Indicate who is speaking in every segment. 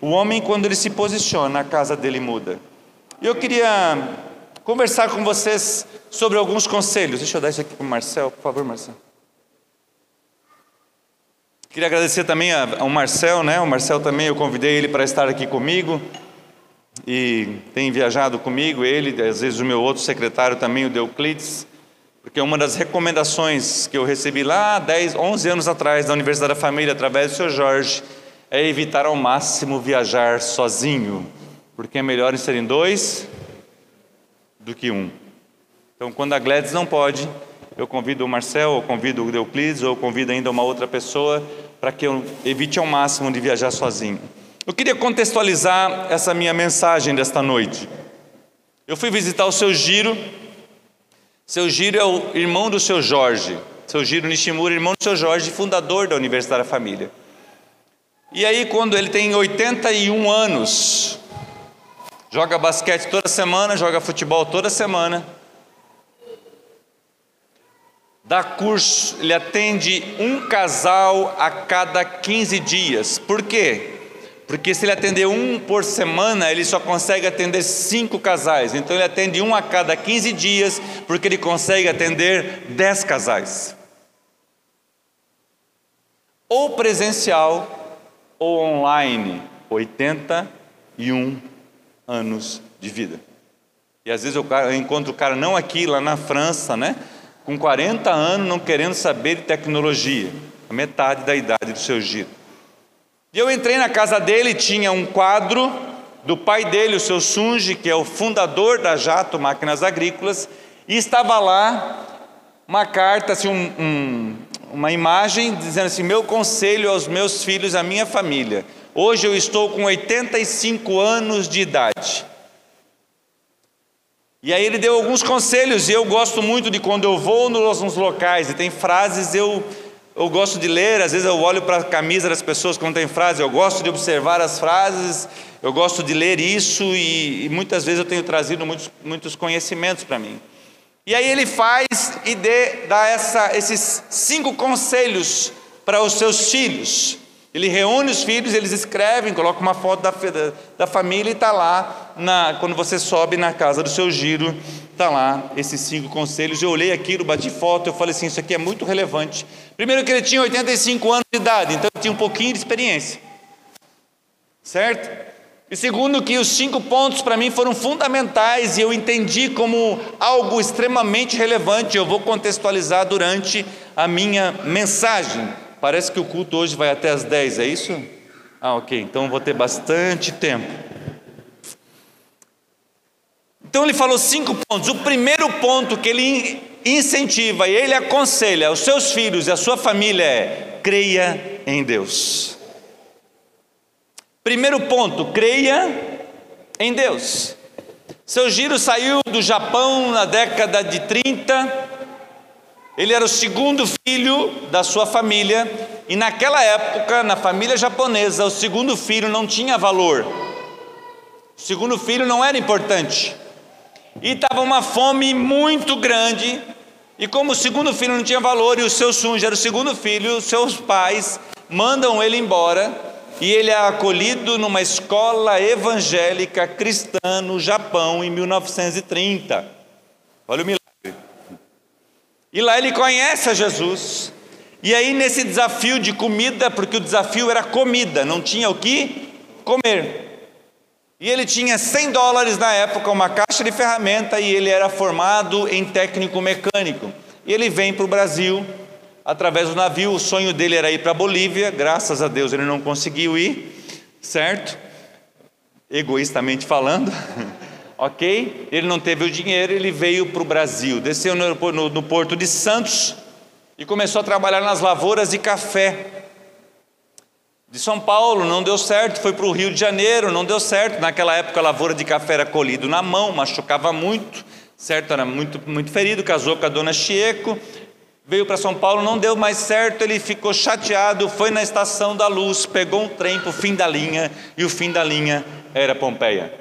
Speaker 1: O homem, quando ele se posiciona, a casa dele muda. E eu queria conversar com vocês sobre alguns conselhos. Deixa eu dar isso aqui para o Marcel, por favor, Marcel. Queria agradecer também ao Marcel, né? O Marcel também, eu convidei ele para estar aqui comigo e tem viajado comigo, ele, às vezes o meu outro secretário também, o Deuclides, porque uma das recomendações que eu recebi lá 10, 11 anos atrás da Universidade da Família, através do Sr. Jorge, é evitar ao máximo viajar sozinho, porque é melhor ser em dois do que um. Então, quando a Gladys não pode, eu convido o Marcel, ou convido o Euclides, ou convido ainda uma outra pessoa para que eu evite ao máximo de viajar sozinho. Eu queria contextualizar essa minha mensagem desta noite. Eu fui visitar o seu Giro. Seu Giro é o irmão do seu Jorge. Seu Giro Nishimura, irmão do seu Jorge, fundador da Universidade da Família. E aí, quando ele tem 81 anos, joga basquete toda semana, joga futebol toda semana, dá curso, ele atende um casal a cada 15 dias. Por quê? Porque se ele atender um por semana, ele só consegue atender cinco casais. Então ele atende um a cada 15 dias, porque ele consegue atender 10 casais. Ou presencial ou online. 81 anos de vida. E às vezes eu encontro o cara não aqui, lá na França, né? com 40 anos não querendo saber de tecnologia, a metade da idade do seu giro. E eu entrei na casa dele, tinha um quadro do pai dele, o seu Sunji, que é o fundador da Jato Máquinas Agrícolas, e estava lá uma carta, assim, um, um, uma imagem dizendo assim: Meu conselho aos meus filhos, à minha família. Hoje eu estou com 85 anos de idade. E aí ele deu alguns conselhos, e eu gosto muito de quando eu vou nos, locais, e tem frases, eu, eu gosto de ler, às vezes eu olho para a camisa das pessoas quando tem frase, eu gosto de observar as frases, eu gosto de ler isso, e, e muitas vezes eu tenho trazido muitos, muitos conhecimentos para mim. E aí ele faz e dê, dá essa, esses cinco conselhos para os seus filhos. Ele reúne os filhos, eles escrevem, coloca uma foto da, da, da família e está lá, na, quando você sobe na casa do seu giro, está lá esses cinco conselhos. Eu olhei aquilo, bati foto, eu falei assim: isso aqui é muito relevante. Primeiro, que ele tinha 85 anos de idade, então tinha um pouquinho de experiência, certo? E segundo, que os cinco pontos para mim foram fundamentais e eu entendi como algo extremamente relevante. Eu vou contextualizar durante a minha mensagem. Parece que o culto hoje vai até as 10, é isso? Ah, ok, então vou ter bastante tempo. Então ele falou cinco pontos. O primeiro ponto que ele incentiva e ele aconselha aos seus filhos e à sua família é: creia em Deus. Primeiro ponto, creia em Deus. Seu giro saiu do Japão na década de 30 ele era o segundo filho da sua família, e naquela época, na família japonesa, o segundo filho não tinha valor. O segundo filho não era importante. E estava uma fome muito grande, e como o segundo filho não tinha valor e o seu Sunji era o segundo filho, seus pais mandam ele embora e ele é acolhido numa escola evangélica cristã no Japão em 1930. Olha o milagre. E lá ele conhece a Jesus. E aí, nesse desafio de comida, porque o desafio era comida, não tinha o que comer. E ele tinha 100 dólares na época, uma caixa de ferramenta, e ele era formado em técnico mecânico. E ele vem para o Brasil através do navio. O sonho dele era ir para a Bolívia, graças a Deus ele não conseguiu ir, certo? Egoístamente falando. ok? Ele não teve o dinheiro, ele veio para o Brasil, desceu no, no, no porto de Santos e começou a trabalhar nas lavouras de café. De São Paulo não deu certo, foi para o Rio de Janeiro, não deu certo. Naquela época a lavoura de café era colhido na mão, machucava muito, certo? Era muito, muito ferido, casou com a dona Chieco, veio para São Paulo, não deu mais certo, ele ficou chateado, foi na estação da luz, pegou um trem para o fim da linha, e o fim da linha era Pompeia.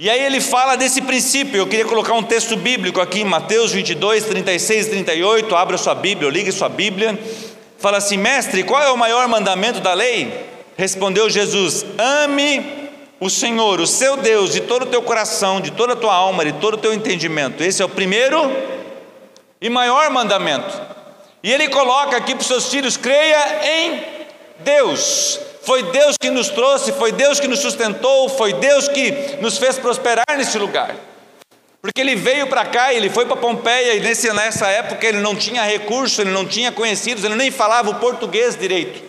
Speaker 1: E aí ele fala desse princípio. Eu queria colocar um texto bíblico aqui, Mateus 22, 36 e 38. Abra sua Bíblia, ligue sua Bíblia. Fala assim: Mestre, qual é o maior mandamento da lei? Respondeu Jesus: Ame o Senhor, o seu Deus, de todo o teu coração, de toda a tua alma, de todo o teu entendimento. Esse é o primeiro e maior mandamento. E ele coloca aqui para os seus filhos: creia em Deus. Foi Deus que nos trouxe, foi Deus que nos sustentou, foi Deus que nos fez prosperar nesse lugar. Porque ele veio para cá, ele foi para Pompeia, e nesse, nessa época ele não tinha recurso, ele não tinha conhecidos, ele nem falava o português direito.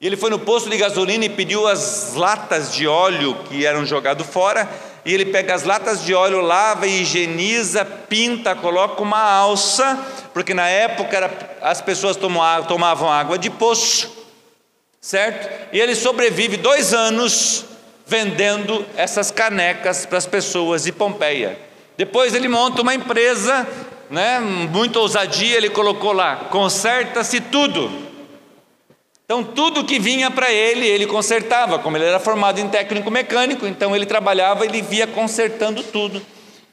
Speaker 1: E ele foi no posto de gasolina e pediu as latas de óleo que eram jogadas fora. E ele pega as latas de óleo, lava, higieniza, pinta, coloca uma alça, porque na época era, as pessoas tomavam água de poço, certo? E ele sobrevive dois anos vendendo essas canecas para as pessoas de Pompeia. Depois ele monta uma empresa, né, muito ousadia, ele colocou lá: conserta-se tudo. Então, tudo que vinha para ele, ele consertava. Como ele era formado em técnico mecânico, então ele trabalhava, ele via consertando tudo.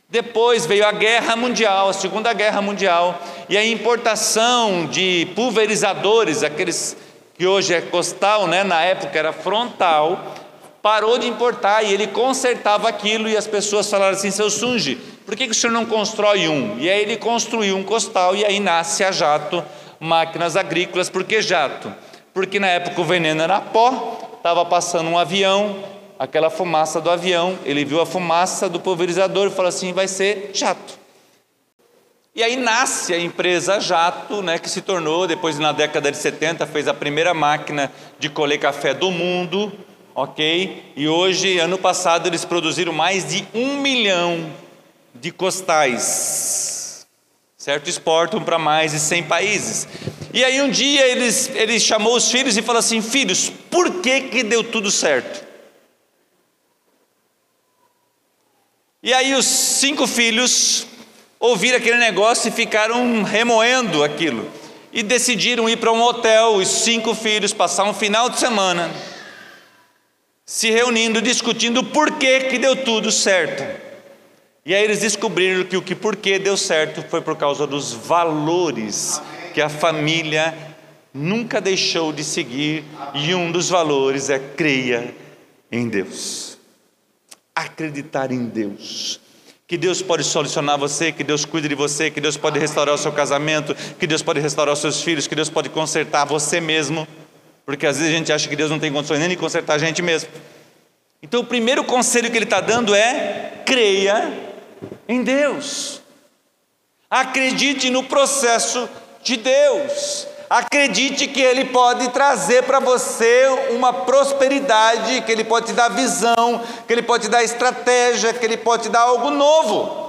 Speaker 1: Depois veio a Guerra Mundial, a Segunda Guerra Mundial, e a importação de pulverizadores, aqueles que hoje é costal, né? na época era frontal, parou de importar e ele consertava aquilo e as pessoas falaram assim, seu Sunji, por que, que o senhor não constrói um? E aí ele construiu um costal e aí nasce a jato, máquinas agrícolas, por que jato? Porque na época o veneno era pó, estava passando um avião, aquela fumaça do avião, ele viu a fumaça do pulverizador e falou assim: vai ser jato. E aí nasce a empresa Jato, né, que se tornou, depois na década de 70, fez a primeira máquina de colher café do mundo, ok? E hoje, ano passado, eles produziram mais de um milhão de costais, certo? Exportam para mais de 100 países. E aí um dia eles, ele chamou os filhos e falou assim: Filhos, por que, que deu tudo certo? E aí os cinco filhos ouviram aquele negócio e ficaram remoendo aquilo. E decidiram ir para um hotel, os cinco filhos, passar um final de semana, se reunindo, discutindo por que, que deu tudo certo. E aí eles descobriram que o que porquê deu certo foi por causa dos valores que a família nunca deixou de seguir, e um dos valores é creia em Deus. Acreditar em Deus. Que Deus pode solucionar você, que Deus cuide de você, que Deus pode restaurar o seu casamento, que Deus pode restaurar os seus filhos, que Deus pode consertar você mesmo, porque às vezes a gente acha que Deus não tem condições nem de consertar a gente mesmo. Então, o primeiro conselho que Ele está dando é: creia em Deus, acredite no processo de Deus. Acredite que Ele pode trazer para você uma prosperidade, que Ele pode te dar visão, que Ele pode te dar estratégia, que Ele pode te dar algo novo.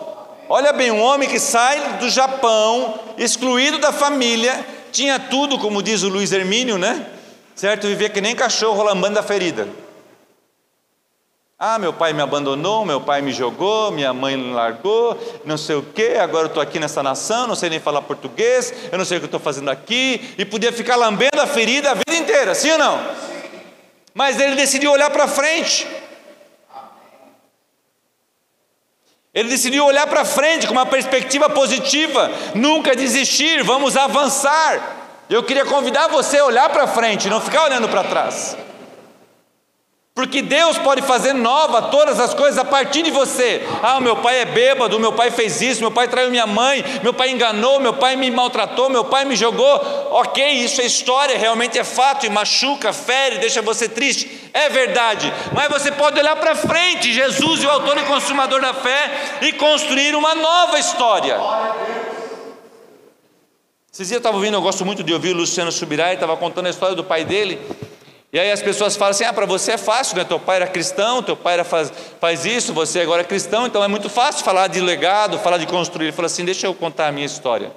Speaker 1: Olha bem, um homem que sai do Japão, excluído da família, tinha tudo, como diz o Luiz Hermínio, né? Certo? Vivia que nem cachorro lambando a ferida. Ah, meu pai me abandonou, meu pai me jogou, minha mãe me largou, não sei o que, agora eu estou aqui nessa nação, não sei nem falar português, eu não sei o que estou fazendo aqui, e podia ficar lambendo a ferida a vida inteira, sim ou não? Mas ele decidiu olhar para frente. Ele decidiu olhar para frente com uma perspectiva positiva, nunca desistir, vamos avançar. Eu queria convidar você a olhar para frente, não ficar olhando para trás. Porque Deus pode fazer nova todas as coisas a partir de você. Ah, meu pai é bêbado, meu pai fez isso, meu pai traiu minha mãe, meu pai enganou, meu pai me maltratou, meu pai me jogou. Ok, isso é história, realmente é fato e machuca, fere, deixa você triste. É verdade, mas você pode olhar para frente, Jesus, o autor e consumador da fé, e construir uma nova história. Esses dias eu ouvindo, eu gosto muito de ouvir o Luciano Subirá, ele estava contando a história do pai dele. E aí as pessoas falam assim: ah, para você é fácil, né? Teu pai era cristão, teu pai era faz, faz isso, você agora é cristão, então é muito fácil falar de legado, falar de construir. Ele fala assim: deixa eu contar a minha história.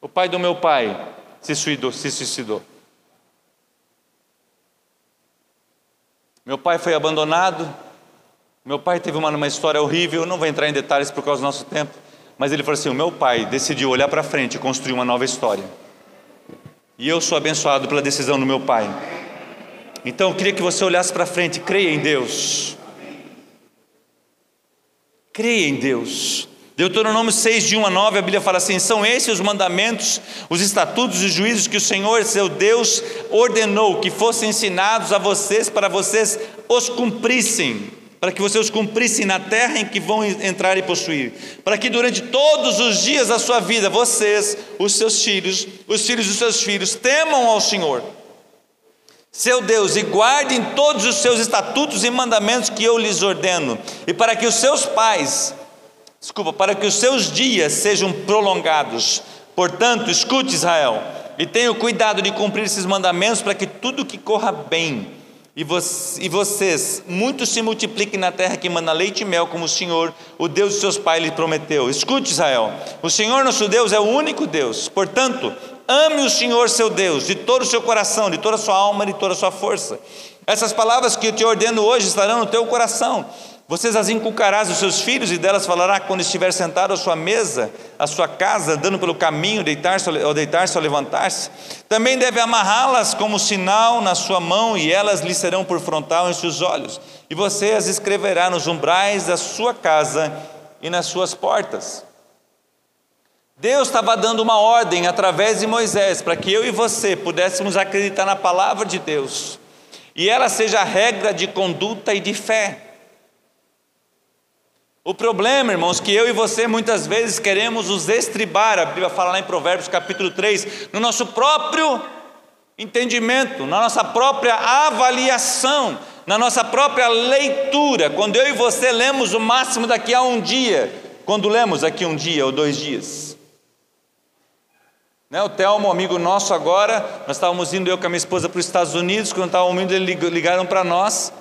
Speaker 1: O pai do meu pai se suicidou. Se suicidou. Meu pai foi abandonado. Meu pai teve uma, uma história horrível. Eu não vou entrar em detalhes por causa do nosso tempo. Mas ele falou assim: o meu pai decidiu olhar para frente e construir uma nova história. E eu sou abençoado pela decisão do meu pai. Então eu queria que você olhasse para frente, creia em Deus. Creia em Deus. Deuteronômio 6, de 1 a 9, a Bíblia fala assim: são esses os mandamentos, os estatutos e juízos que o Senhor, seu Deus, ordenou que fossem ensinados a vocês para vocês os cumprissem para que vocês cumprissem na terra em que vão entrar e possuir, para que durante todos os dias da sua vida, vocês, os seus filhos, os filhos dos seus filhos, temam ao Senhor, seu Deus, e guardem todos os seus estatutos e mandamentos que eu lhes ordeno, e para que os seus pais, desculpa, para que os seus dias sejam prolongados. Portanto, escute Israel, e tenha cuidado de cumprir esses mandamentos para que tudo que corra bem e, vocês muitos se multipliquem na terra que manda leite e mel, como o Senhor, o Deus de seus pais, lhe prometeu. Escute, Israel: o Senhor nosso Deus é o único Deus, portanto, ame o Senhor seu Deus de todo o seu coração, de toda a sua alma de toda a sua força. Essas palavras que eu te ordeno hoje estarão no teu coração vocês as inculcarás os seus filhos, e delas falará quando estiver sentado à sua mesa, à sua casa, andando pelo caminho, deitar-se ou deitar-se ou levantar-se. Também deve amarrá-las como sinal na sua mão, e elas lhe serão por frontal em seus olhos. E você as escreverá nos umbrais da sua casa e nas suas portas. Deus estava dando uma ordem através de Moisés para que eu e você pudéssemos acreditar na palavra de Deus, e ela seja a regra de conduta e de fé. O problema, irmãos, que eu e você muitas vezes queremos os estribar, a Bíblia fala lá em Provérbios capítulo 3, no nosso próprio entendimento, na nossa própria avaliação, na nossa própria leitura. Quando eu e você lemos o máximo daqui a um dia, quando lemos aqui um dia ou dois dias. Né, o Telmo, amigo nosso agora, nós estávamos indo eu com a minha esposa para os Estados Unidos, quando estávamos indo, eles ligaram para nós,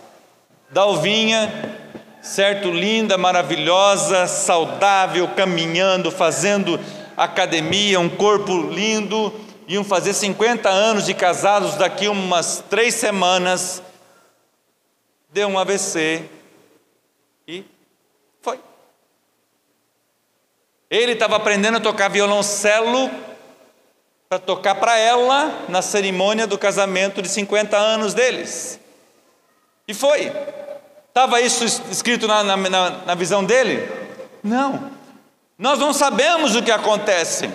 Speaker 1: Dalvinha, certo? Linda, maravilhosa, saudável, caminhando, fazendo academia, um corpo lindo, iam fazer 50 anos de casados daqui umas três semanas, deu um AVC e foi. Ele estava aprendendo a tocar violoncelo para tocar para ela na cerimônia do casamento de 50 anos deles. E foi. Estava isso escrito na, na, na, visão dele? Não. Nós não sabemos o que acontece.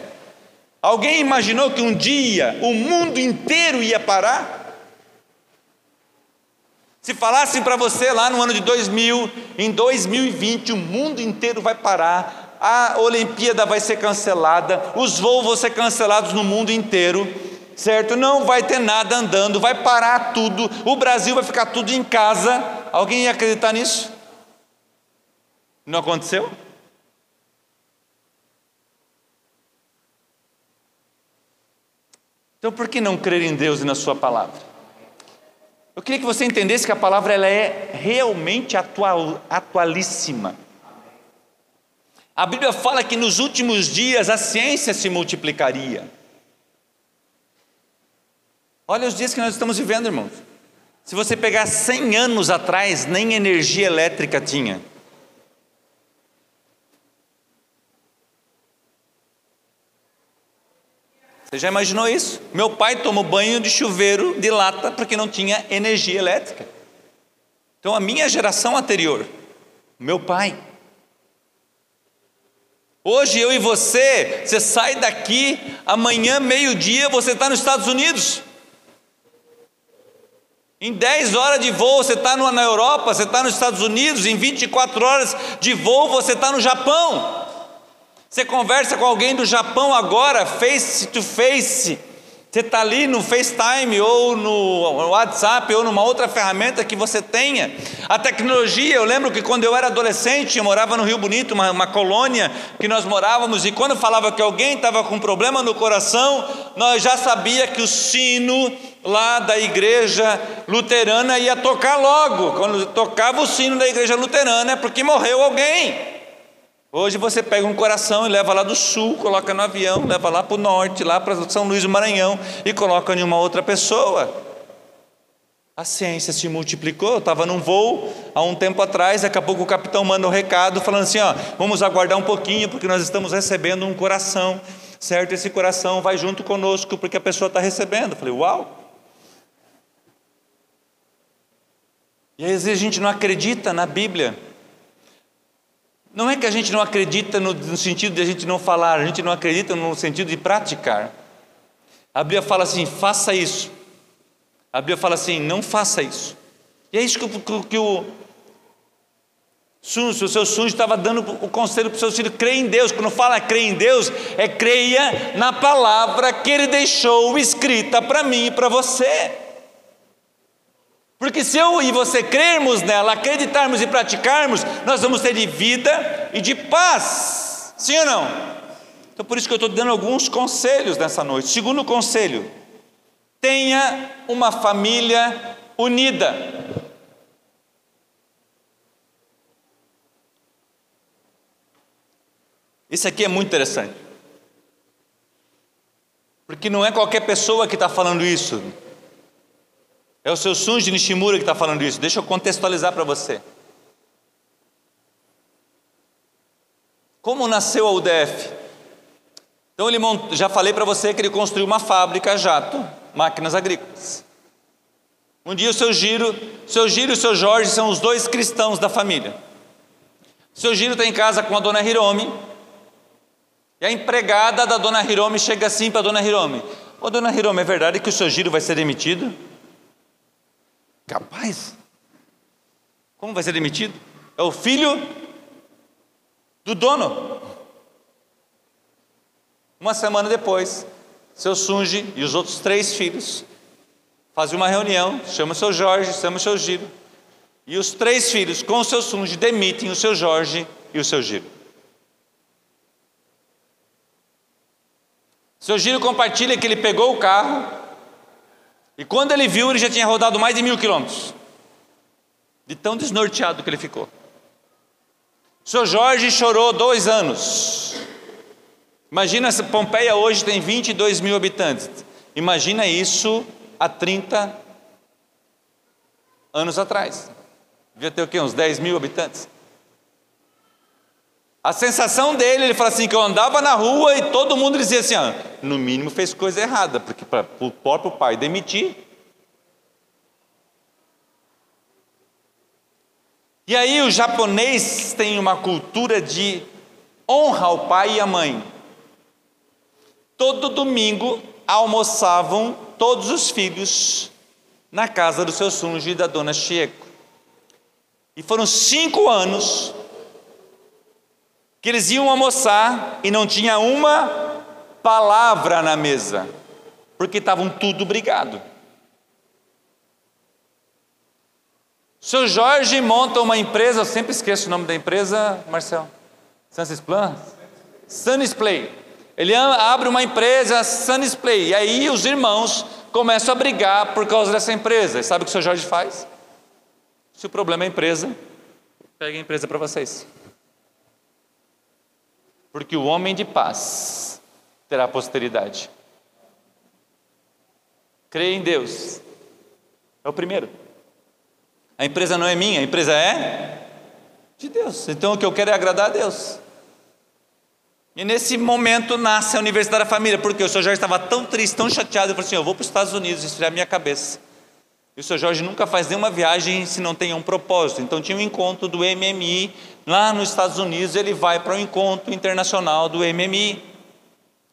Speaker 1: Alguém imaginou que um dia o mundo inteiro ia parar? Se falassem para você lá no ano de 2000, em 2020 o mundo inteiro vai parar, a Olimpíada vai ser cancelada, os voos vão ser cancelados no mundo inteiro, certo? Não vai ter nada andando, vai parar tudo, o Brasil vai ficar tudo em casa. Alguém ia acreditar nisso? Não aconteceu? Então por que não crer em Deus e na Sua palavra? Eu queria que você entendesse que a palavra ela é realmente atual, atualíssima. A Bíblia fala que nos últimos dias a ciência se multiplicaria. Olha os dias que nós estamos vivendo, irmãos. Se você pegar 100 anos atrás, nem energia elétrica tinha. Você já imaginou isso? Meu pai tomou banho de chuveiro de lata porque não tinha energia elétrica. Então a minha geração anterior, meu pai. Hoje eu e você, você sai daqui, amanhã, meio-dia, você está nos Estados Unidos. Em 10 horas de voo você está na Europa, você está nos Estados Unidos, em 24 horas de voo você está no Japão. Você conversa com alguém do Japão agora, face to face. Você está ali no FaceTime ou no WhatsApp ou numa outra ferramenta que você tenha. A tecnologia, eu lembro que quando eu era adolescente, eu morava no Rio Bonito, uma, uma colônia que nós morávamos, e quando falava que alguém estava com problema no coração, nós já sabia que o sino lá da igreja luterana ia tocar logo. Quando tocava o sino da igreja luterana é porque morreu alguém. Hoje você pega um coração e leva lá do sul, coloca no avião, leva lá para o norte, lá para São Luís do Maranhão e coloca em uma outra pessoa. A ciência se multiplicou. Eu estava num voo há um tempo atrás, daqui a pouco o capitão manda um recado falando assim: ó, vamos aguardar um pouquinho, porque nós estamos recebendo um coração, certo? Esse coração vai junto conosco, porque a pessoa está recebendo. Eu falei, uau! E às vezes a gente não acredita na Bíblia. Não é que a gente não acredita no, no sentido de a gente não falar, a gente não acredita no sentido de praticar. A Bíblia fala assim: faça isso. A Bíblia fala assim: não faça isso. E é isso que, que, que o, o seu Sunjo estava dando o conselho para o seu filho: creia em Deus. Quando fala creia em Deus, é creia na palavra que Ele deixou escrita para mim e para você. Porque se eu e você crermos nela, acreditarmos e praticarmos, nós vamos ter de vida e de paz. Sim ou não? Então por isso que eu estou dando alguns conselhos nessa noite. Segundo conselho, tenha uma família unida. Isso aqui é muito interessante. Porque não é qualquer pessoa que está falando isso. É o seu Sunji Nishimura que está falando isso. Deixa eu contextualizar para você. Como nasceu a UDF? Então ele mont... já falei para você que ele construiu uma fábrica jato, máquinas agrícolas. Um dia o seu Giro, seu Giro e o seu Jorge são os dois cristãos da família. O seu Giro está em casa com a dona Hiromi. E a empregada da dona Hiromi chega assim para a dona Hiromi: Ô dona Hiromi, é verdade que o seu Giro vai ser demitido? Capaz? Como vai ser demitido? É o filho do dono. Uma semana depois, seu Sunji e os outros três filhos fazem uma reunião, chama o seu Jorge, chama o seu Giro, e os três filhos, com o seu Sunji, demitem o seu Jorge e o seu Giro. Seu Giro compartilha que ele pegou o carro e quando ele viu, ele já tinha rodado mais de mil quilômetros. De tão desnorteado que ele ficou. O seu Jorge chorou dois anos. Imagina se Pompeia hoje tem 22 mil habitantes. Imagina isso há 30 anos atrás. Devia ter o quê? Uns 10 mil habitantes. A sensação dele, ele fala assim, que eu andava na rua e todo mundo dizia assim, ah, no mínimo fez coisa errada, porque para o próprio pai demitir. E aí o japonês tem uma cultura de honra ao pai e à mãe. Todo domingo almoçavam todos os filhos na casa do seu sunji e da dona Chieko. E foram cinco anos que eles iam almoçar e não tinha uma palavra na mesa, porque estavam tudo brigado. Seu Jorge monta uma empresa, eu sempre esqueço o nome da empresa, Marcel. Sunsplan? Sunisplay. Ele abre uma empresa, Sunisplay. E aí os irmãos começam a brigar por causa dessa empresa. E sabe o que o seu Jorge faz? Se o problema é a empresa, pega a empresa para vocês porque o homem de paz terá posteridade. Creia em Deus, é o primeiro. A empresa não é minha, a empresa é de Deus. Então o que eu quero é agradar a Deus. E nesse momento nasce a Universidade da Família, porque o senhor Jorge estava tão triste, tão chateado, ele falou assim: Eu vou para os Estados Unidos, isso é minha cabeça. E o senhor Jorge nunca faz nenhuma viagem se não tem um propósito. Então tinha um encontro do MMI lá nos Estados Unidos, ele vai para o encontro internacional do MMI.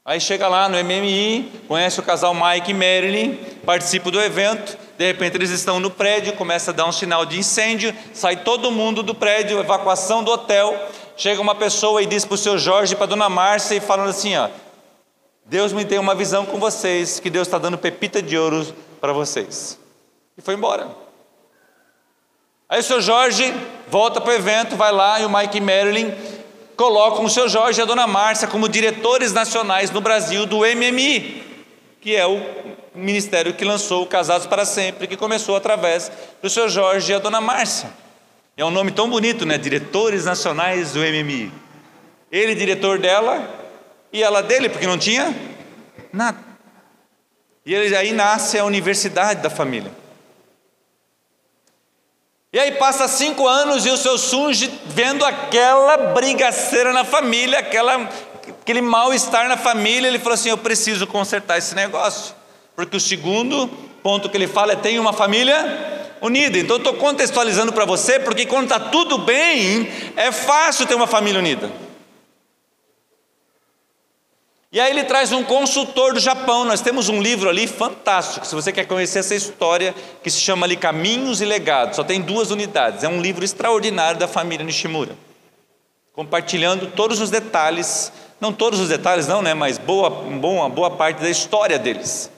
Speaker 1: Aí chega lá no MMI, conhece o casal Mike e Marilyn, participa do evento, de repente eles estão no prédio, começa a dar um sinal de incêndio, sai todo mundo do prédio, evacuação do hotel, chega uma pessoa e diz para o seu Jorge para a dona Márcia e falando assim, ó, Deus me tem uma visão com vocês, que Deus está dando pepita de ouro para vocês. E foi embora. Aí o seu Jorge volta para o evento, vai lá e o Mike Marilyn colocam o seu Jorge e a dona Márcia como diretores nacionais no Brasil do MMI, que é o ministério que lançou o Casados para Sempre, que começou através do seu Jorge e a dona Márcia. É um nome tão bonito, né? Diretores Nacionais do MMI. Ele, diretor dela, e ela dele, porque não tinha nada. E aí nasce a universidade da família. E aí passa cinco anos e o seu Sunji vendo aquela brigaceira na família, aquela, aquele mal-estar na família, ele falou assim: Eu preciso consertar esse negócio. Porque o segundo ponto que ele fala é: tem uma família unida. Então eu estou contextualizando para você, porque quando está tudo bem, é fácil ter uma família unida. E aí ele traz um consultor do Japão. Nós temos um livro ali fantástico. Se você quer conhecer essa história, que se chama ali Caminhos e Legados, só tem duas unidades. É um livro extraordinário da família Nishimura, compartilhando todos os detalhes, não todos os detalhes, não, né? Mas boa, boa, boa parte da história deles.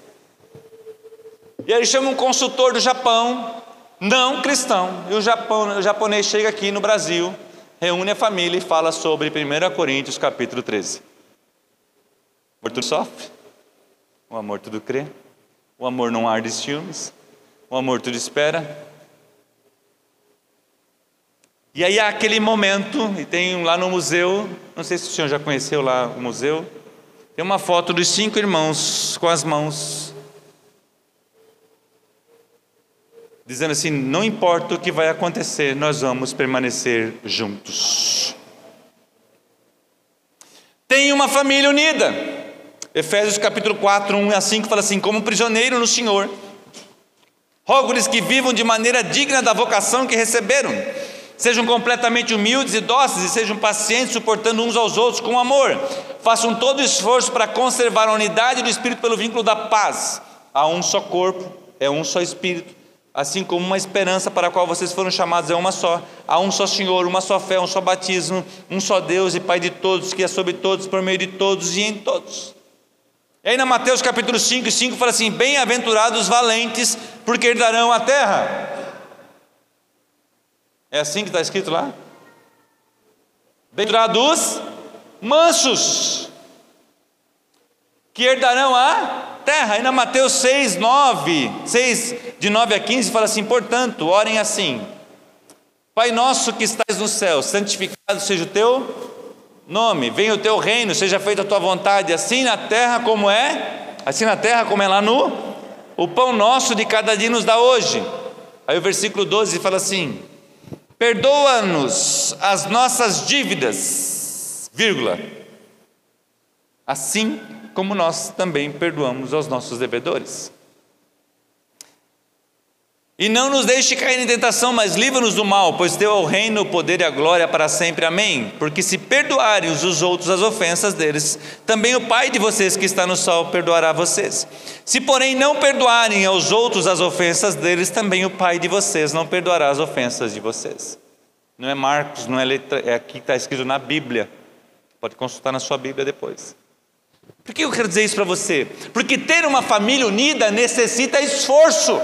Speaker 1: E aí ele chama um consultor do Japão, não cristão. E o, Japão, o japonês chega aqui no Brasil, reúne a família e fala sobre 1 Coríntios capítulo 13 amor tudo sofre, o amor tudo crê, o amor não arde ciúmes, o amor tudo espera. E aí há aquele momento, e tem lá no museu, não sei se o senhor já conheceu lá o museu, tem uma foto dos cinco irmãos com as mãos, dizendo assim: não importa o que vai acontecer, nós vamos permanecer juntos. Tem uma família unida. Efésios capítulo 4, 1 a 5 fala assim: Como prisioneiro no Senhor, rogo-lhes que vivam de maneira digna da vocação que receberam, sejam completamente humildes e dóceis, e sejam pacientes, suportando uns aos outros com amor. Façam todo esforço para conservar a unidade do Espírito pelo vínculo da paz. Há um só corpo, é um só Espírito, assim como uma esperança para a qual vocês foram chamados é uma só. Há um só Senhor, uma só fé, um só batismo, um só Deus e Pai de todos, que é sobre todos, por meio de todos e em todos. E aí na Mateus capítulo 5, 5 fala assim: Bem-aventurados os valentes, porque herdarão a terra. É assim que está escrito lá? Bem-aventurados os mansos, que herdarão a terra. E na Mateus 6, 9, 6, de 9 a 15, fala assim: Portanto, orem assim: Pai nosso que estás no céu, santificado seja o teu nome, venha o teu reino, seja feita a tua vontade, assim na terra como é, assim na terra como é lá no, o pão nosso de cada dia nos dá hoje. Aí o versículo 12 fala assim: perdoa-nos as nossas dívidas, vírgula, assim como nós também perdoamos aos nossos devedores. E não nos deixe cair em tentação, mas livra-nos do mal, pois teu é o reino, o poder e a glória para sempre. Amém. Porque se perdoarem os outros as ofensas deles, também o Pai de vocês que está no céu perdoará vocês. Se, porém, não perdoarem aos outros as ofensas deles, também o Pai de vocês não perdoará as ofensas de vocês. Não é Marcos, não é letra, é aqui que está escrito na Bíblia. Pode consultar na sua Bíblia depois. Por que eu quero dizer isso para você? Porque ter uma família unida necessita esforço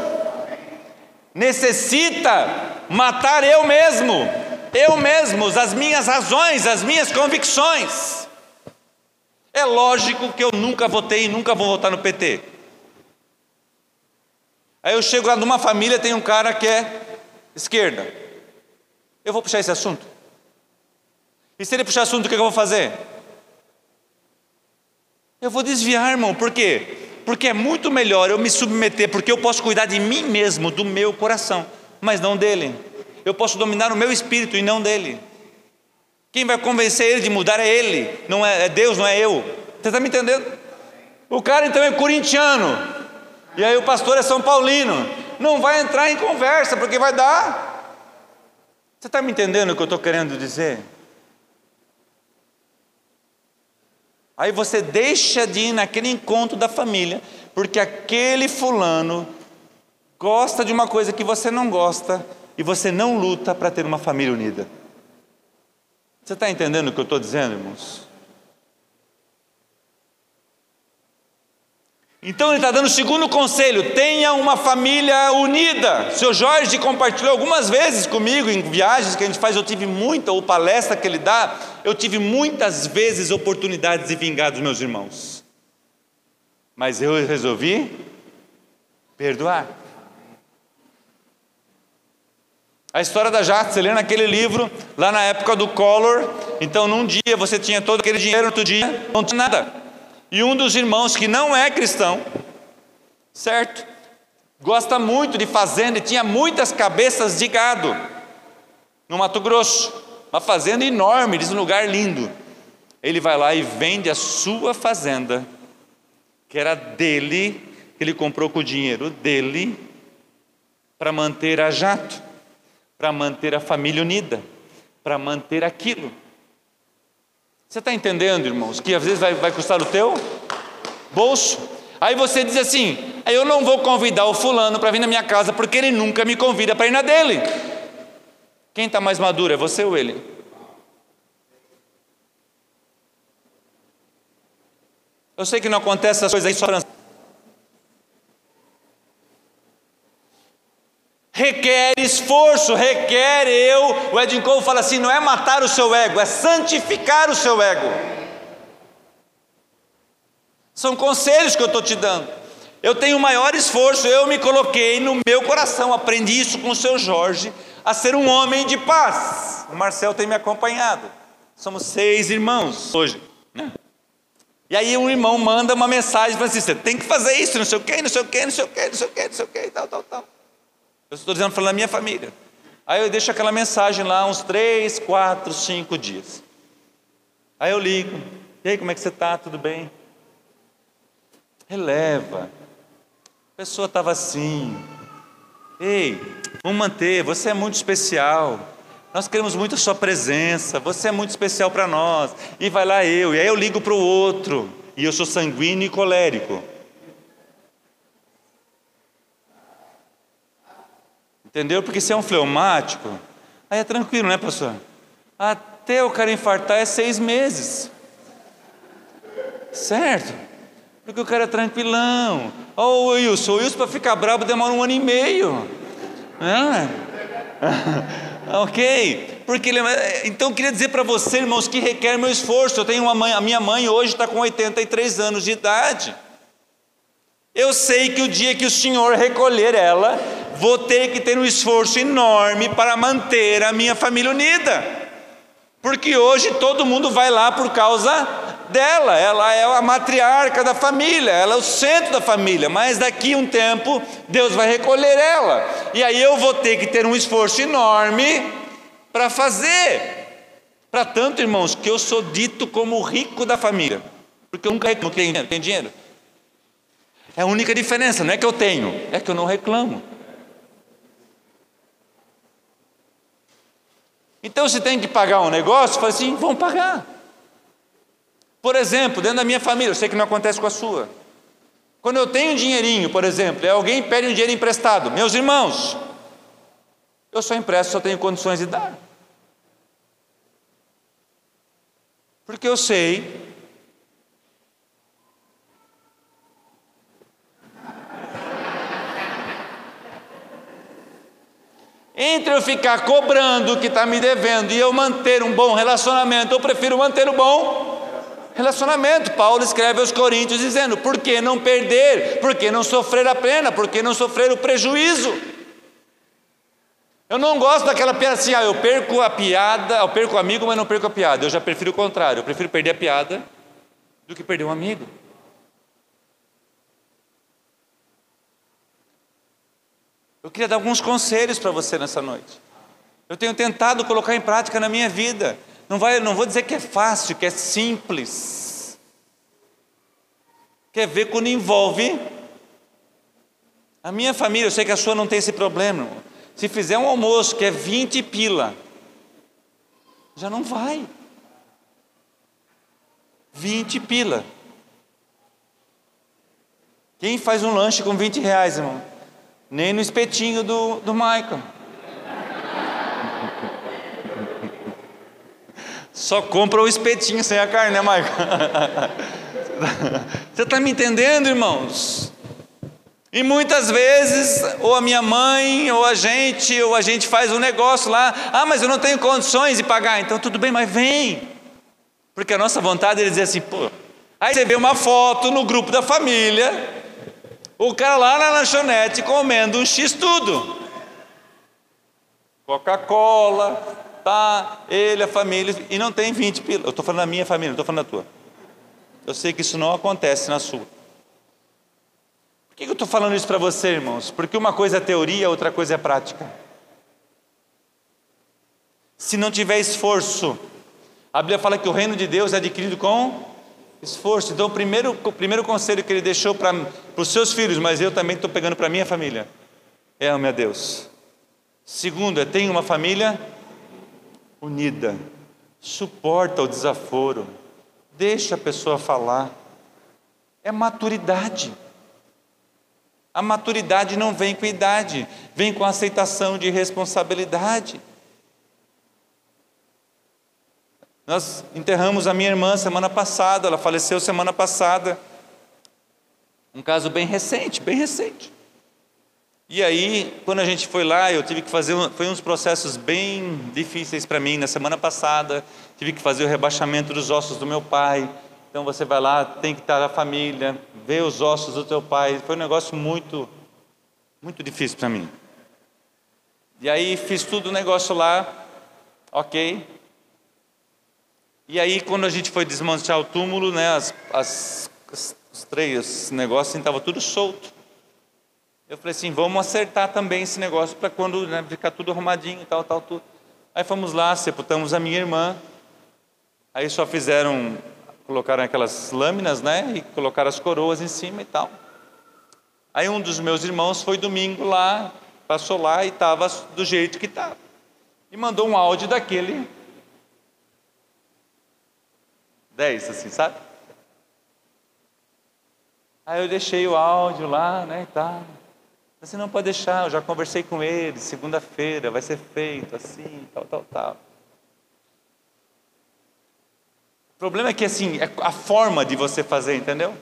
Speaker 1: necessita matar eu mesmo, eu mesmo, as minhas razões, as minhas convicções. É lógico que eu nunca votei e nunca vou votar no PT. Aí eu chego lá numa família, tem um cara que é esquerda. Eu vou puxar esse assunto. E se ele puxar assunto, o que eu vou fazer? Eu vou desviar, irmão, por quê? Porque é muito melhor eu me submeter, porque eu posso cuidar de mim mesmo, do meu coração, mas não dele. Eu posso dominar o meu espírito e não dele. Quem vai convencer ele de mudar é ele, não é, é Deus, não é eu. Você está me entendendo? O cara então é corintiano, e aí o pastor é São Paulino. Não vai entrar em conversa, porque vai dar. Você está me entendendo o que eu estou querendo dizer? Aí você deixa de ir naquele encontro da família, porque aquele fulano gosta de uma coisa que você não gosta e você não luta para ter uma família unida. Você está entendendo o que eu estou dizendo, irmãos? Então ele está dando o segundo conselho: tenha uma família unida. O seu Jorge compartilhou algumas vezes comigo em viagens que a gente faz, eu tive muita, ou palestra que ele dá, eu tive muitas vezes oportunidades de vingar dos meus irmãos. Mas eu resolvi perdoar. A história da Jacques, você lê naquele livro, lá na época do Collor, então num dia você tinha todo aquele dinheiro, outro dia não tinha nada. E um dos irmãos que não é cristão, certo? Gosta muito de fazenda e tinha muitas cabeças de gado no Mato Grosso, uma fazenda enorme, diz um lugar lindo. Ele vai lá e vende a sua fazenda, que era dele, que ele comprou com o dinheiro dele, para manter a jato, para manter a família unida, para manter aquilo. Você está entendendo, irmãos, que às vezes vai, vai custar o teu bolso? Aí você diz assim: eu não vou convidar o fulano para vir na minha casa porque ele nunca me convida para ir na dele. Quem está mais maduro, é você ou ele? Eu sei que não acontece essas coisas aí só requer esforço, requer eu. O Edwin Cole fala assim: não é matar o seu ego, é santificar o seu ego. São conselhos que eu estou te dando. Eu tenho maior esforço, eu me coloquei no meu coração, aprendi isso com o seu Jorge, a ser um homem de paz. O Marcel tem me acompanhado. Somos seis irmãos hoje. Né? E aí um irmão manda uma mensagem para assim: você tem que fazer isso, não sei o quê, não sei o quê, não sei o quê, não sei o quê, não sei o quê, tal, tal, tal. Eu estou dizendo, falando da minha família. Aí eu deixo aquela mensagem lá uns três, quatro, cinco dias. Aí eu ligo. E aí, como é que você está? Tudo bem? Releva. A pessoa estava assim. Ei, vamos manter, você é muito especial. Nós queremos muito a sua presença, você é muito especial para nós. E vai lá eu, e aí eu ligo para o outro. E eu sou sanguíneo e colérico. Entendeu? Porque se é um fleumático, aí é tranquilo, né, pastor? Até o cara infartar é seis meses. Certo? Porque o cara é tranquilão. Ó, oh, Wilson, o Wilson para ficar bravo demora um ano e meio. Ah. ok? Porque ele, é, então queria dizer para você, irmãos, que requer meu esforço. Eu tenho uma mãe, a minha mãe hoje está com 83 anos de idade. Eu sei que o dia que o Senhor recolher ela, vou ter que ter um esforço enorme para manter a minha família unida. Porque hoje todo mundo vai lá por causa dela, ela é a matriarca da família, ela é o centro da família, mas daqui um tempo Deus vai recolher ela, e aí eu vou ter que ter um esforço enorme para fazer. Para tanto, irmãos, que eu sou dito como o rico da família, porque eu nunca reclamo. Tem, tem dinheiro? É a única diferença, não é que eu tenho, é que eu não reclamo. Então, se tem que pagar um negócio, fala assim: vão pagar. Por exemplo, dentro da minha família, eu sei que não acontece com a sua. Quando eu tenho um dinheirinho, por exemplo, alguém pede um dinheiro emprestado, meus irmãos, eu só empresto, só tenho condições de dar. Porque eu sei Entre eu ficar cobrando o que está me devendo e eu manter um bom relacionamento, eu prefiro manter o bom relacionamento. Paulo escreve aos Coríntios dizendo: por que não perder? Por que não sofrer a pena? Por que não sofrer o prejuízo? Eu não gosto daquela piada assim, ah, eu perco a piada, eu perco o amigo, mas não perco a piada. Eu já prefiro o contrário, eu prefiro perder a piada do que perder um amigo. Eu queria dar alguns conselhos para você nessa noite. Eu tenho tentado colocar em prática na minha vida. Não, vai, não vou dizer que é fácil, que é simples. Quer ver quando envolve a minha família? Eu sei que a sua não tem esse problema. Se fizer um almoço que é 20 pila, já não vai. 20 pila. Quem faz um lanche com 20 reais, irmão? Nem no espetinho do, do Michael. Só compra o espetinho sem a carne, né, Michael? Você está me entendendo, irmãos? E muitas vezes, ou a minha mãe, ou a gente, ou a gente faz um negócio lá, ah, mas eu não tenho condições de pagar, então tudo bem, mas vem. Porque a nossa vontade é dizer assim, pô. Aí você vê uma foto no grupo da família, o cara lá na lanchonete comendo um X tudo. Coca-Cola, tá? Ele, a família, e não tem 20 pila. Eu estou falando da minha família, não estou falando da tua. Eu sei que isso não acontece na sua. Por que eu estou falando isso para você, irmãos? Porque uma coisa é teoria, outra coisa é prática. Se não tiver esforço, a Bíblia fala que o reino de Deus é adquirido com esforço. Então, o primeiro, o primeiro conselho que ele deixou para os seus filhos, mas eu também estou pegando para a minha família. é ame a Deus. Segundo, é tenha uma família unida. Suporta o desaforo. Deixa a pessoa falar. É maturidade. A maturidade não vem com idade, vem com aceitação de responsabilidade. Nós enterramos a minha irmã semana passada, ela faleceu semana passada. Um caso bem recente, bem recente. E aí, quando a gente foi lá, eu tive que fazer, foi uns processos bem difíceis para mim na semana passada. Tive que fazer o rebaixamento dos ossos do meu pai. Então você vai lá, tem que estar a família, ver os ossos do teu pai. Foi um negócio muito, muito difícil para mim. E aí fiz tudo o negócio lá, ok. E aí, quando a gente foi desmanchar o túmulo, né, as, as, os três negócios estavam assim, tudo solto. Eu falei assim, vamos acertar também esse negócio para quando né, ficar tudo arrumadinho e tal, tal, tudo. Aí fomos lá, sepultamos a minha irmã. Aí só fizeram, colocaram aquelas lâminas, né, e colocaram as coroas em cima e tal. Aí um dos meus irmãos foi domingo lá, passou lá e estava do jeito que estava. E mandou um áudio daquele 10, assim, sabe? Aí eu deixei o áudio lá, né, e tal. Você não pode deixar, eu já conversei com ele, segunda-feira vai ser feito assim, tal, tal, tal. O problema é que assim, é a forma de você fazer, entendeu?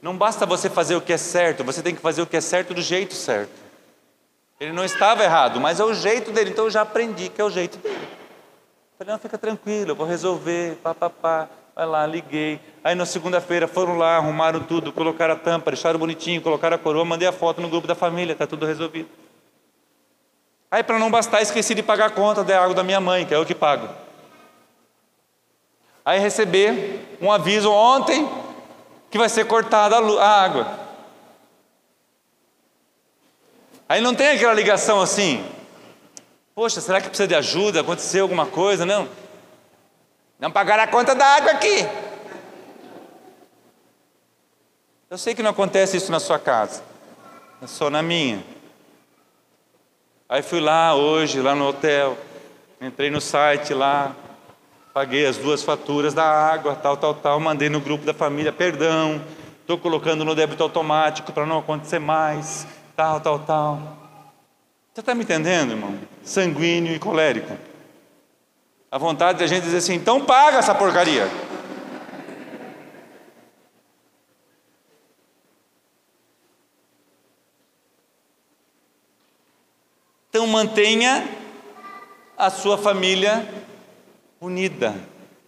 Speaker 1: Não basta você fazer o que é certo, você tem que fazer o que é certo do jeito certo. Ele não estava errado, mas é o jeito dele, então eu já aprendi que é o jeito dele. Falei, não, fica tranquilo, eu vou resolver, papapá. Vai lá, liguei. Aí na segunda-feira foram lá, arrumaram tudo, colocaram a tampa, deixaram bonitinho, colocaram a coroa, mandei a foto no grupo da família, está tudo resolvido. Aí para não bastar, esqueci de pagar a conta da água da minha mãe, que é eu que pago. Aí recebi um aviso ontem que vai ser cortada a água. Aí não tem aquela ligação assim, Poxa, será que precisa de ajuda? Aconteceu alguma coisa? Não. Não pagaram a conta da água aqui. Eu sei que não acontece isso na sua casa, é só na minha. Aí fui lá hoje, lá no hotel, entrei no site lá, paguei as duas faturas da água, tal, tal, tal, mandei no grupo da família, perdão, estou colocando no débito automático para não acontecer mais, tal, tal, tal. Você está me entendendo, irmão? Sanguíneo e colérico. A vontade da gente dizer assim, então paga essa porcaria. Então mantenha a sua família unida.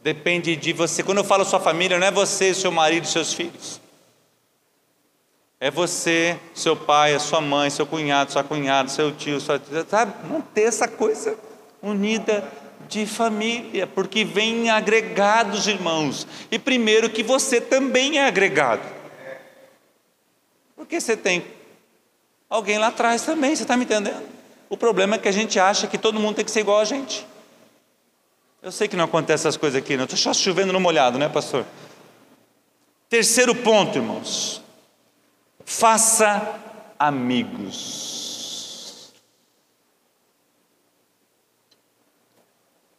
Speaker 1: Depende de você. Quando eu falo sua família, não é você, seu marido, seus filhos. É você, seu pai, a sua mãe, seu cunhado, sua cunhada, seu tio, sua tia, sabe? Manter essa coisa unida de família, porque vem agregados irmãos. E primeiro que você também é agregado. Porque você tem alguém lá atrás também, você está me entendendo? O problema é que a gente acha que todo mundo tem que ser igual a gente. Eu sei que não acontece essas coisas aqui, não estou só chovendo no molhado, né, pastor? Terceiro ponto, irmãos. Faça amigos.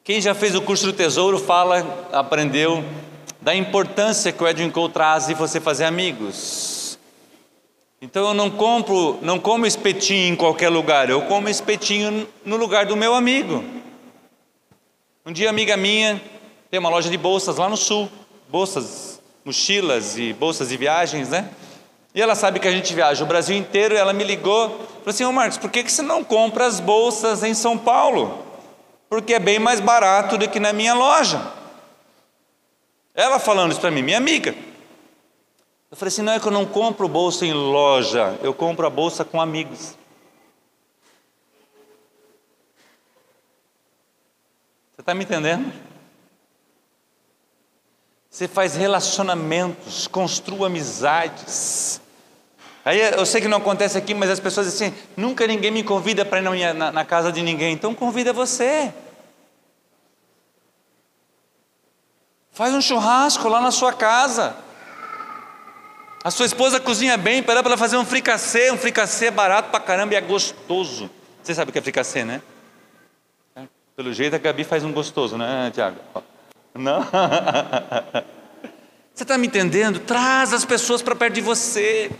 Speaker 1: Quem já fez o curso do tesouro fala, aprendeu da importância que o Edwin Cole traz de você fazer amigos. Então eu não compro, não como espetinho em qualquer lugar, eu como espetinho no lugar do meu amigo. Um dia amiga minha tem uma loja de bolsas lá no sul, bolsas, mochilas e bolsas de viagens, né? E ela sabe que a gente viaja o Brasil inteiro e ela me ligou, falou assim, ô Marcos, por que, que você não compra as bolsas em São Paulo? Porque é bem mais barato do que na minha loja. Ela falando isso para mim, minha amiga. Eu falei assim, não é que eu não compro bolsa em loja, eu compro a bolsa com amigos. Você está me entendendo? Você faz relacionamentos, construa amizades. Aí eu sei que não acontece aqui, mas as pessoas dizem assim: nunca ninguém me convida para ir na, na casa de ninguém. Então convida você. Faz um churrasco lá na sua casa. A sua esposa cozinha bem, para ela fazer um fricassê, um fricassê barato pra caramba e é gostoso. Você sabe o que é fricassê, né? Pelo jeito a Gabi faz um gostoso, né, Tiago? Não? Você está me entendendo? Traz as pessoas para perto de você,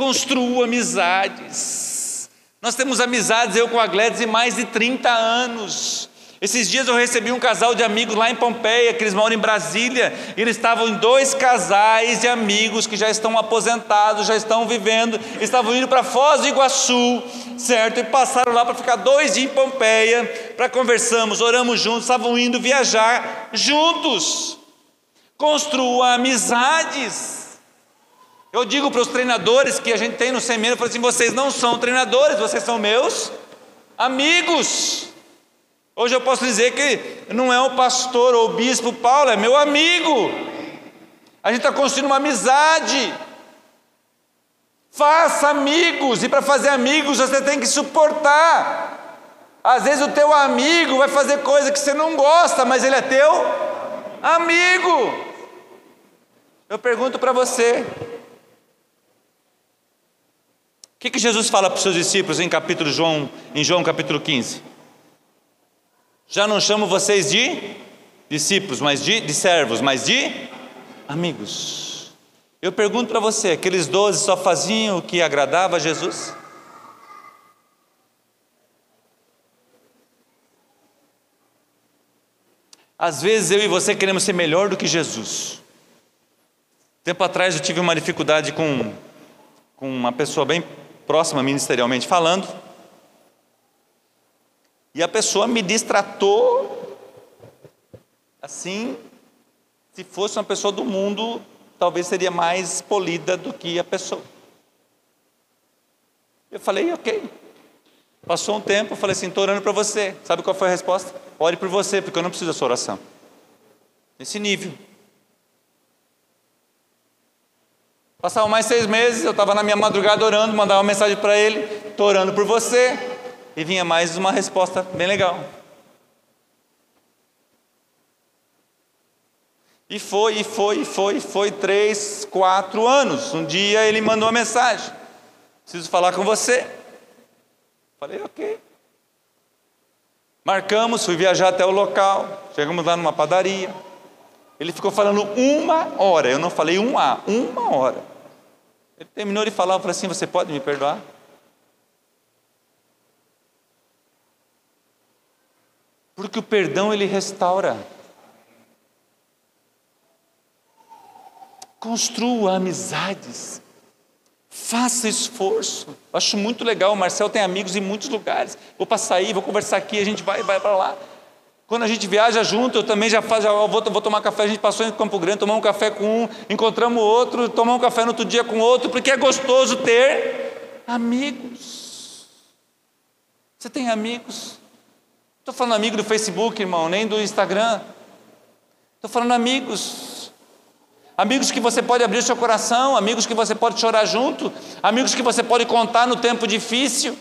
Speaker 1: construa amizades. Nós temos amizades, eu com a Gladys, de mais de 30 anos. Esses dias eu recebi um casal de amigos lá em Pompeia, que eles moram em Brasília, e eles estavam em dois casais de amigos que já estão aposentados, já estão vivendo, estavam indo para Foz do Iguaçu, certo? E passaram lá para ficar dois dias em Pompeia, para conversamos, oramos juntos, estavam indo viajar juntos. Construa amizades. Eu digo para os treinadores que a gente tem no seminário, eu falo assim: vocês não são treinadores, vocês são meus amigos. Hoje eu posso dizer que não é o pastor ou o bispo Paulo, é meu amigo. A gente está construindo uma amizade. Faça amigos, e para fazer amigos você tem que suportar. Às vezes o teu amigo vai fazer coisa que você não gosta, mas ele é teu amigo. Eu pergunto para você: que, que Jesus fala para os seus discípulos em capítulo João, em João capítulo 15? Já não chamo vocês de discípulos, mas de, de servos, mas de amigos. Eu pergunto para você: aqueles doze só faziam o que agradava a Jesus? Às vezes eu e você queremos ser melhor do que Jesus. Tempo atrás eu tive uma dificuldade com, com uma pessoa bem próxima ministerialmente falando. E a pessoa me distratou assim, se fosse uma pessoa do mundo, talvez seria mais polida do que a pessoa. Eu falei, ok. Passou um tempo, eu falei assim, estou orando para você. Sabe qual foi a resposta? Ore por você, porque eu não preciso da sua oração. Nesse nível. Passavam mais seis meses, eu estava na minha madrugada orando, mandava uma mensagem para ele, estou orando por você e vinha mais uma resposta bem legal. E foi, e foi, e foi, e foi três, quatro anos. Um dia ele mandou uma mensagem: Preciso falar com você. Falei, ok. Marcamos, fui viajar até o local. Chegamos lá numa padaria. Ele ficou falando uma hora. Eu não falei um A, uma hora. Ele terminou de falar, eu falei assim: Você pode me perdoar? Porque o perdão ele restaura. Construa amizades. Faça esforço. Acho muito legal. O Marcel tem amigos em muitos lugares. Vou passar aí, vou conversar aqui, a gente vai, vai para lá. Quando a gente viaja junto, eu também já faço, já vou, vou tomar café. A gente passou em Campo Grande, tomamos um café com um, encontramos outro, tomamos um café no outro dia com outro, porque é gostoso ter amigos. Você tem amigos? Estou falando amigo do Facebook, irmão, nem do Instagram. Estou falando amigos. Amigos que você pode abrir seu coração, amigos que você pode chorar junto, amigos que você pode contar no tempo difícil.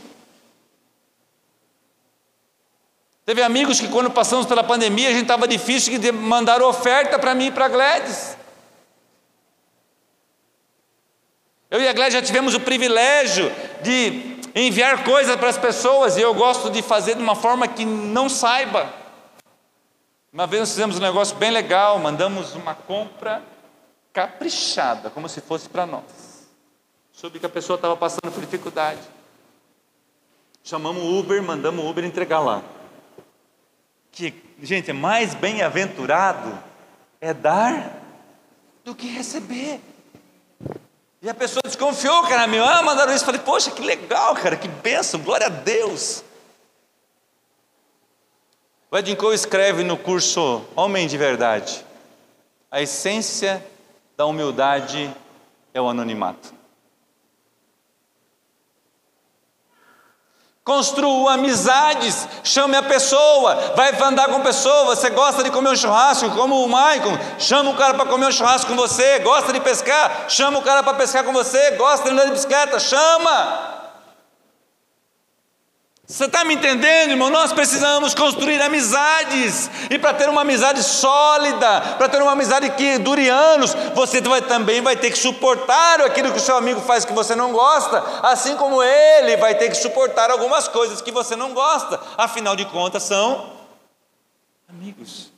Speaker 1: Teve amigos que quando passamos pela pandemia, a gente estava difícil de mandar oferta para mim e para a Gladys. Eu e a Gladys já tivemos o privilégio de enviar coisas para as pessoas e eu gosto de fazer de uma forma que não saiba. Uma vez nós fizemos um negócio bem legal, mandamos uma compra caprichada, como se fosse para nós. Soube que a pessoa estava passando por dificuldade. Chamamos o Uber, mandamos o Uber entregar lá. Que, gente, mais bem-aventurado é dar do que receber. E a pessoa desconfiou que era meu. Ah, mandaram isso. Falei, poxa, que legal, cara, que bênção, glória a Deus. O Edin Cole escreve no curso Homem de Verdade: a essência da humildade é o anonimato. Construa amizades, chame a pessoa, vai andar com pessoa. Você gosta de comer um churrasco, como o Maicon, chama o cara para comer um churrasco com você. Gosta de pescar, chama o cara para pescar com você. Gosta de andar de bicicleta, chama. Você está me entendendo, irmão? Nós precisamos construir amizades. E para ter uma amizade sólida, para ter uma amizade que dure anos, você vai, também vai ter que suportar aquilo que o seu amigo faz que você não gosta, assim como ele vai ter que suportar algumas coisas que você não gosta. Afinal de contas, são amigos.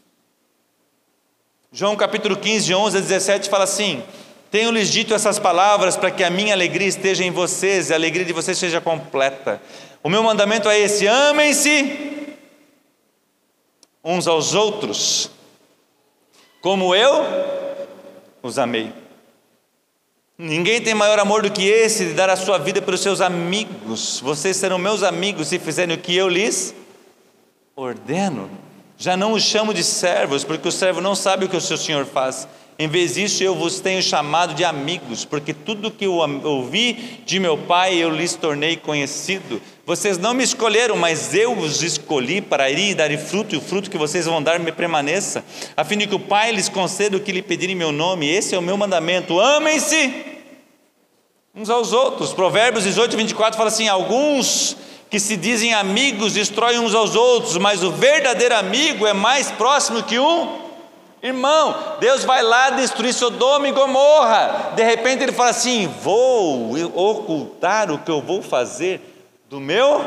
Speaker 1: João capítulo 15, 11 a 17 fala assim: Tenho-lhes dito essas palavras para que a minha alegria esteja em vocês e a alegria de vocês seja completa. O meu mandamento é esse: amem-se uns aos outros, como eu os amei. Ninguém tem maior amor do que esse de dar a sua vida pelos seus amigos. Vocês serão meus amigos se fizerem o que eu lhes ordeno. Já não os chamo de servos, porque o servo não sabe o que o seu senhor faz. Em vez disso, eu vos tenho chamado de amigos, porque tudo que eu ouvi de meu Pai eu lhes tornei conhecido. Vocês não me escolheram, mas eu os escolhi para ir e dar fruto, e o fruto que vocês vão dar me permaneça, a fim de que o Pai lhes conceda o que lhe pedirem em meu nome. Esse é o meu mandamento: amem-se uns aos outros. Provérbios 18, 24 fala assim: alguns que se dizem amigos destroem uns aos outros, mas o verdadeiro amigo é mais próximo que um Irmão, Deus vai lá destruir Sodoma e Gomorra. De repente ele fala assim: Vou ocultar o que eu vou fazer do meu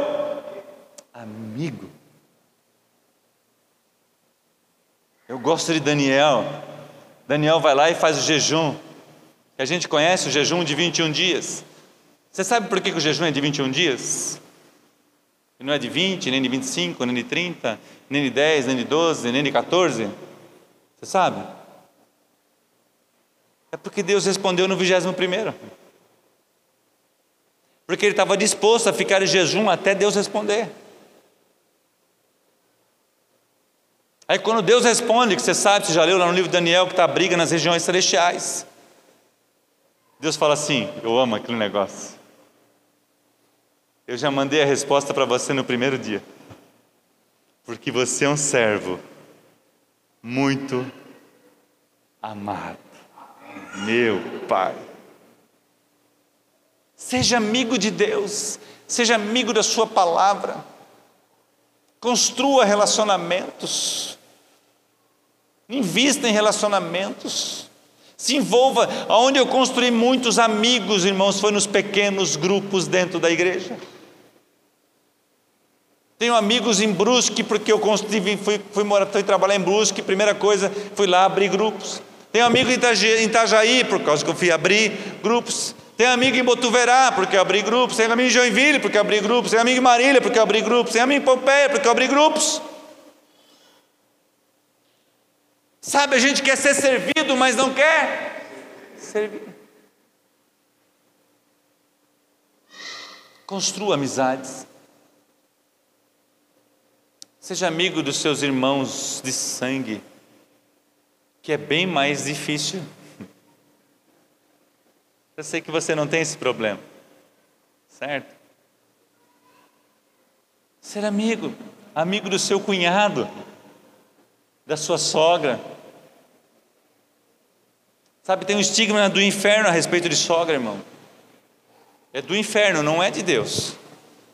Speaker 1: amigo. Eu gosto de Daniel. Daniel vai lá e faz o jejum. A gente conhece o jejum de 21 dias. Você sabe por que o jejum é de 21 dias? Não é de 20, nem de 25, nem de 30, nem de 10, nem de 12, nem de 14. Você sabe? É porque Deus respondeu no 21 primeiro. Porque ele estava disposto a ficar em jejum até Deus responder. Aí quando Deus responde, que você sabe, você já leu lá no livro de Daniel que está a briga nas regiões celestiais. Deus fala assim: Eu amo aquele negócio. Eu já mandei a resposta para você no primeiro dia. Porque você é um servo muito amado. Meu Pai. Seja amigo de Deus, seja amigo da Sua palavra, construa relacionamentos, invista em relacionamentos, se envolva. Onde eu construí muitos amigos, irmãos, foi nos pequenos grupos dentro da igreja. Tenho amigos em Brusque, porque eu fui, fui, fui, morar, fui trabalhar em Brusque, primeira coisa, fui lá abrir grupos. Tenho amigo em Itajaí, por causa que eu fui abrir grupos. Tenho amigo em Botuverá, porque eu abri grupos. Tenho amigo em Joinville, porque eu abri grupos. Tenho amigo em Marília, porque eu abri grupos. Tenho amigo em Pompeia, porque eu abri grupos. Sabe, a gente quer ser servido, mas não quer servir. Construa amizades. Seja amigo dos seus irmãos de sangue, que é bem mais difícil. Eu sei que você não tem esse problema, certo? Ser amigo, amigo do seu cunhado, da sua sogra. Sabe, tem um estigma do inferno a respeito de sogra, irmão. É do inferno, não é de Deus.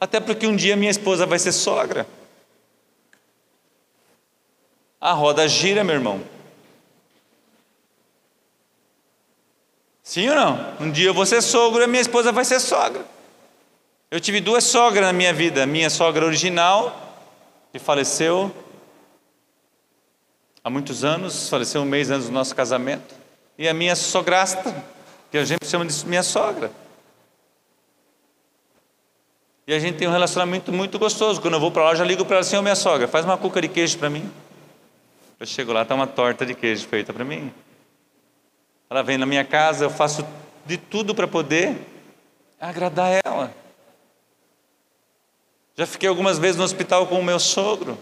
Speaker 1: Até porque um dia minha esposa vai ser sogra. A roda gira, meu irmão. Sim ou não? Um dia eu vou ser sogro e minha esposa vai ser sogra. Eu tive duas sogras na minha vida. Minha sogra original, que faleceu há muitos anos, faleceu um mês antes do nosso casamento. E a minha sograsta, que a gente chama de minha sogra. E a gente tem um relacionamento muito gostoso. Quando eu vou para lá, eu já ligo para ela assim: Ô minha sogra, faz uma cuca de queijo para mim. Eu chego lá, está uma torta de queijo feita para mim. Ela vem na minha casa, eu faço de tudo para poder agradar ela. Já fiquei algumas vezes no hospital com o meu sogro.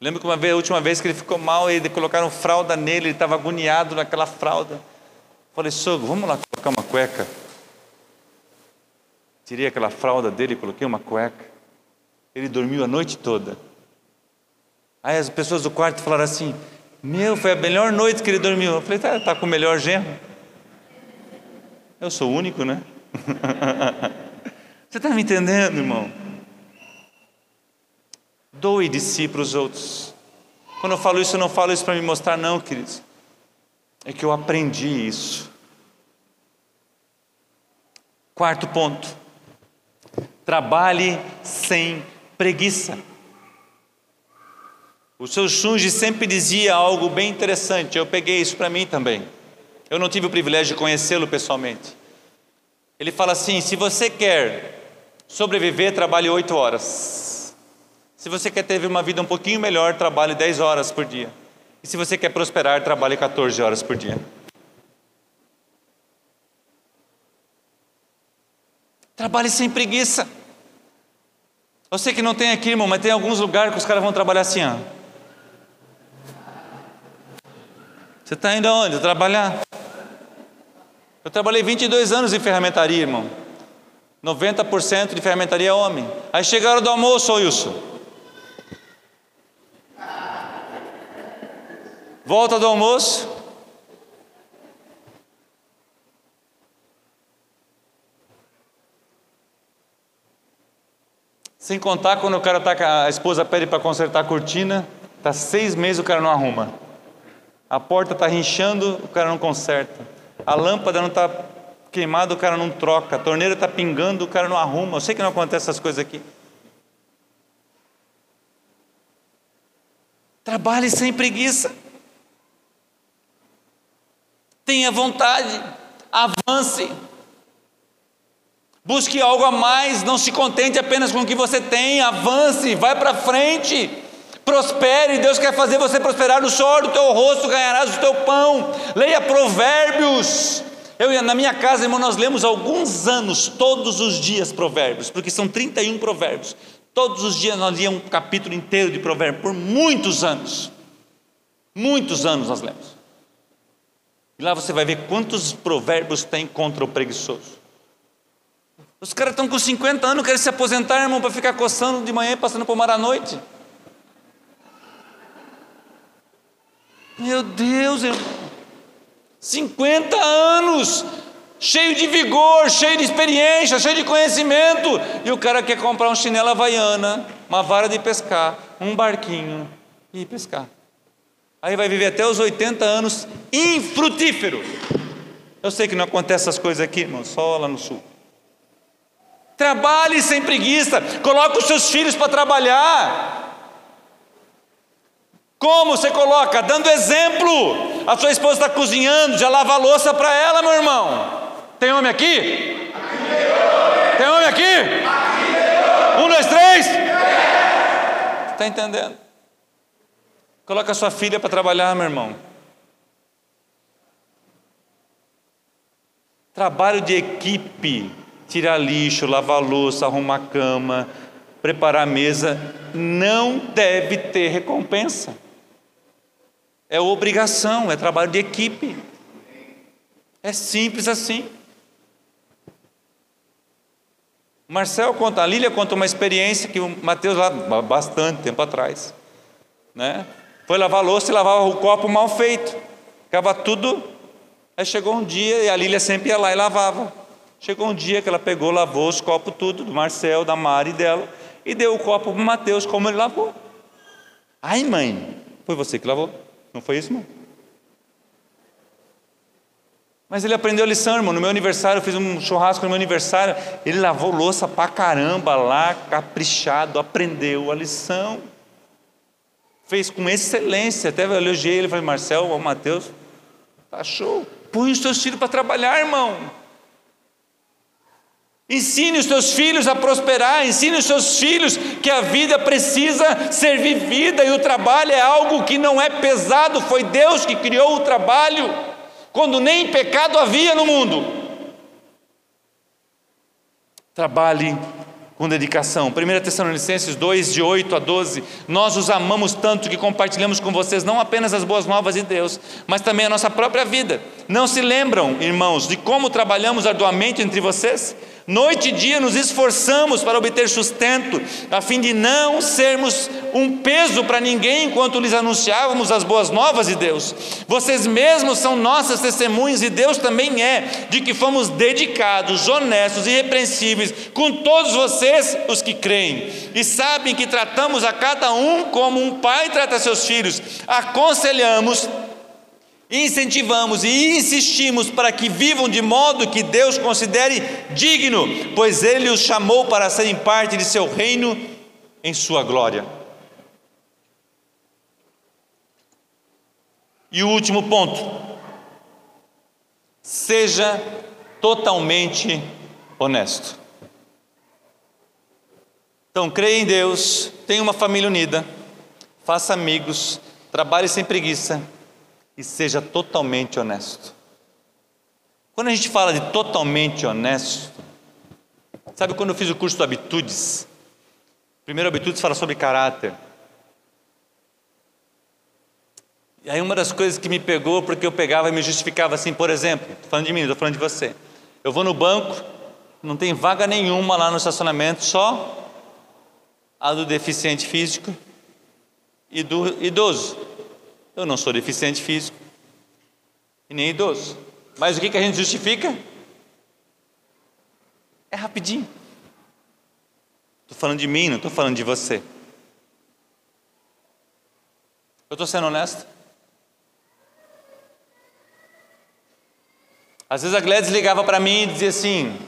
Speaker 1: Lembro que uma vez, a última vez que ele ficou mal, e colocaram fralda nele, ele estava agoniado naquela fralda. Falei, sogro, vamos lá colocar uma cueca. Tirei aquela fralda dele e coloquei uma cueca. Ele dormiu a noite toda. Aí as pessoas do quarto falaram assim: Meu, foi a melhor noite que ele dormiu. Eu falei: Tá, tá com o melhor genro. Eu sou único, né? Você está me entendendo, irmão? Doe de si para os outros. Quando eu falo isso, eu não falo isso para me mostrar, não, queridos. É que eu aprendi isso. Quarto ponto. Trabalhe sem preguiça. O seu Shunji sempre dizia algo bem interessante, eu peguei isso para mim também. Eu não tive o privilégio de conhecê-lo pessoalmente. Ele fala assim: se você quer sobreviver, trabalhe oito horas. Se você quer ter uma vida um pouquinho melhor, trabalhe dez horas por dia. E se você quer prosperar, trabalhe 14 horas por dia. Trabalhe sem preguiça. Eu sei que não tem aqui, irmão, mas tem alguns lugares que os caras vão trabalhar assim, ó. Você está indo aonde? Trabalhar. Eu trabalhei 22 anos em ferramentaria, irmão. 90% de ferramentaria é homem. Aí chega a hora do almoço, Wilson. Volta do almoço. Sem contar quando o cara tá, a esposa pede para consertar a cortina, tá seis meses o cara não arruma. A porta está rinchando, o cara não conserta. A lâmpada não está queimada, o cara não troca. A torneira está pingando, o cara não arruma. Eu sei que não acontece essas coisas aqui. Trabalhe sem preguiça. Tenha vontade. Avance. Busque algo a mais, não se contente apenas com o que você tem, avance, vai para frente, prospere, Deus quer fazer você prosperar no suor do teu rosto, ganharás o teu pão. Leia Provérbios. Eu na minha casa, irmão, nós lemos alguns anos, todos os dias Provérbios, porque são 31 Provérbios. Todos os dias nós líamos um capítulo inteiro de Provérbios, por muitos anos. Muitos anos nós lemos. E lá você vai ver quantos provérbios tem contra o preguiçoso. Os caras estão com 50 anos, querem se aposentar, irmão, para ficar coçando de manhã e passando por mar à noite. Meu Deus, irmão. 50 anos, cheio de vigor, cheio de experiência, cheio de conhecimento, e o cara quer comprar um chinelo havaiana, uma vara de pescar, um barquinho e pescar. Aí vai viver até os 80 anos infrutífero. Eu sei que não acontece essas coisas aqui, irmão, só lá no sul. Trabalhe sem preguiça, coloque os seus filhos para trabalhar. Como você coloca? Dando exemplo. A sua esposa está cozinhando, já lava a louça para ela, meu irmão. Tem homem aqui? Tem homem aqui? Um, dois, três. Está entendendo? Coloca a sua filha para trabalhar, meu irmão. Trabalho de equipe tirar lixo, lavar louça, arrumar cama, preparar a mesa, não deve ter recompensa. É obrigação, é trabalho de equipe. É simples assim. Marcel conta, a Lília conta uma experiência que o Mateus lá bastante tempo atrás, né? Foi lavar louça e lavava o copo mal feito, ficava tudo. Aí chegou um dia e a Lília sempre ia lá e lavava. Chegou um dia que ela pegou, lavou os copos tudo, do Marcel, da Mari dela, e deu o copo para o Mateus, como ele lavou. Ai, mãe, foi você que lavou? Não foi isso, não? Mas ele aprendeu a lição, irmão. No meu aniversário, eu fiz um churrasco no meu aniversário. Ele lavou louça pra caramba lá, caprichado, aprendeu a lição. Fez com excelência. Até eu elogiei ele falei, Marcel, o Mateus, tá show. Põe os seus filhos para trabalhar, irmão. Ensine os seus filhos a prosperar, ensine os seus filhos que a vida precisa ser vivida e o trabalho é algo que não é pesado, foi Deus que criou o trabalho, quando nem pecado havia no mundo. Trabalhe com dedicação. 1 Tessalonicenses 2, de 8 a 12. Nós os amamos tanto que compartilhamos com vocês não apenas as boas novas de Deus, mas também a nossa própria vida. Não se lembram, irmãos, de como trabalhamos arduamente entre vocês? Noite e dia nos esforçamos para obter sustento, a fim de não sermos um peso para ninguém enquanto lhes anunciávamos as boas novas de Deus. Vocês mesmos são nossas testemunhas e Deus também é, de que fomos dedicados, honestos e irrepreensíveis com todos vocês, os que creem, e sabem que tratamos a cada um como um pai trata seus filhos, aconselhamos incentivamos e insistimos para que vivam de modo que Deus considere digno, pois Ele os chamou para serem parte de seu reino em sua glória. E o último ponto, seja totalmente honesto. Então, creia em Deus, tenha uma família unida, faça amigos, trabalhe sem preguiça e seja totalmente honesto. Quando a gente fala de totalmente honesto, sabe quando eu fiz o curso do Habitudes? Primeiro Habitudes fala sobre caráter. E aí uma das coisas que me pegou, porque eu pegava e me justificava assim, por exemplo, estou falando de mim, estou falando de você. Eu vou no banco, não tem vaga nenhuma lá no estacionamento, só a do deficiente físico e do idoso. Eu não sou deficiente físico e nem idoso. Mas o que, que a gente justifica? É rapidinho. Estou falando de mim, não estou falando de você. Eu estou sendo honesto? Às vezes a Gladys ligava para mim e dizia assim: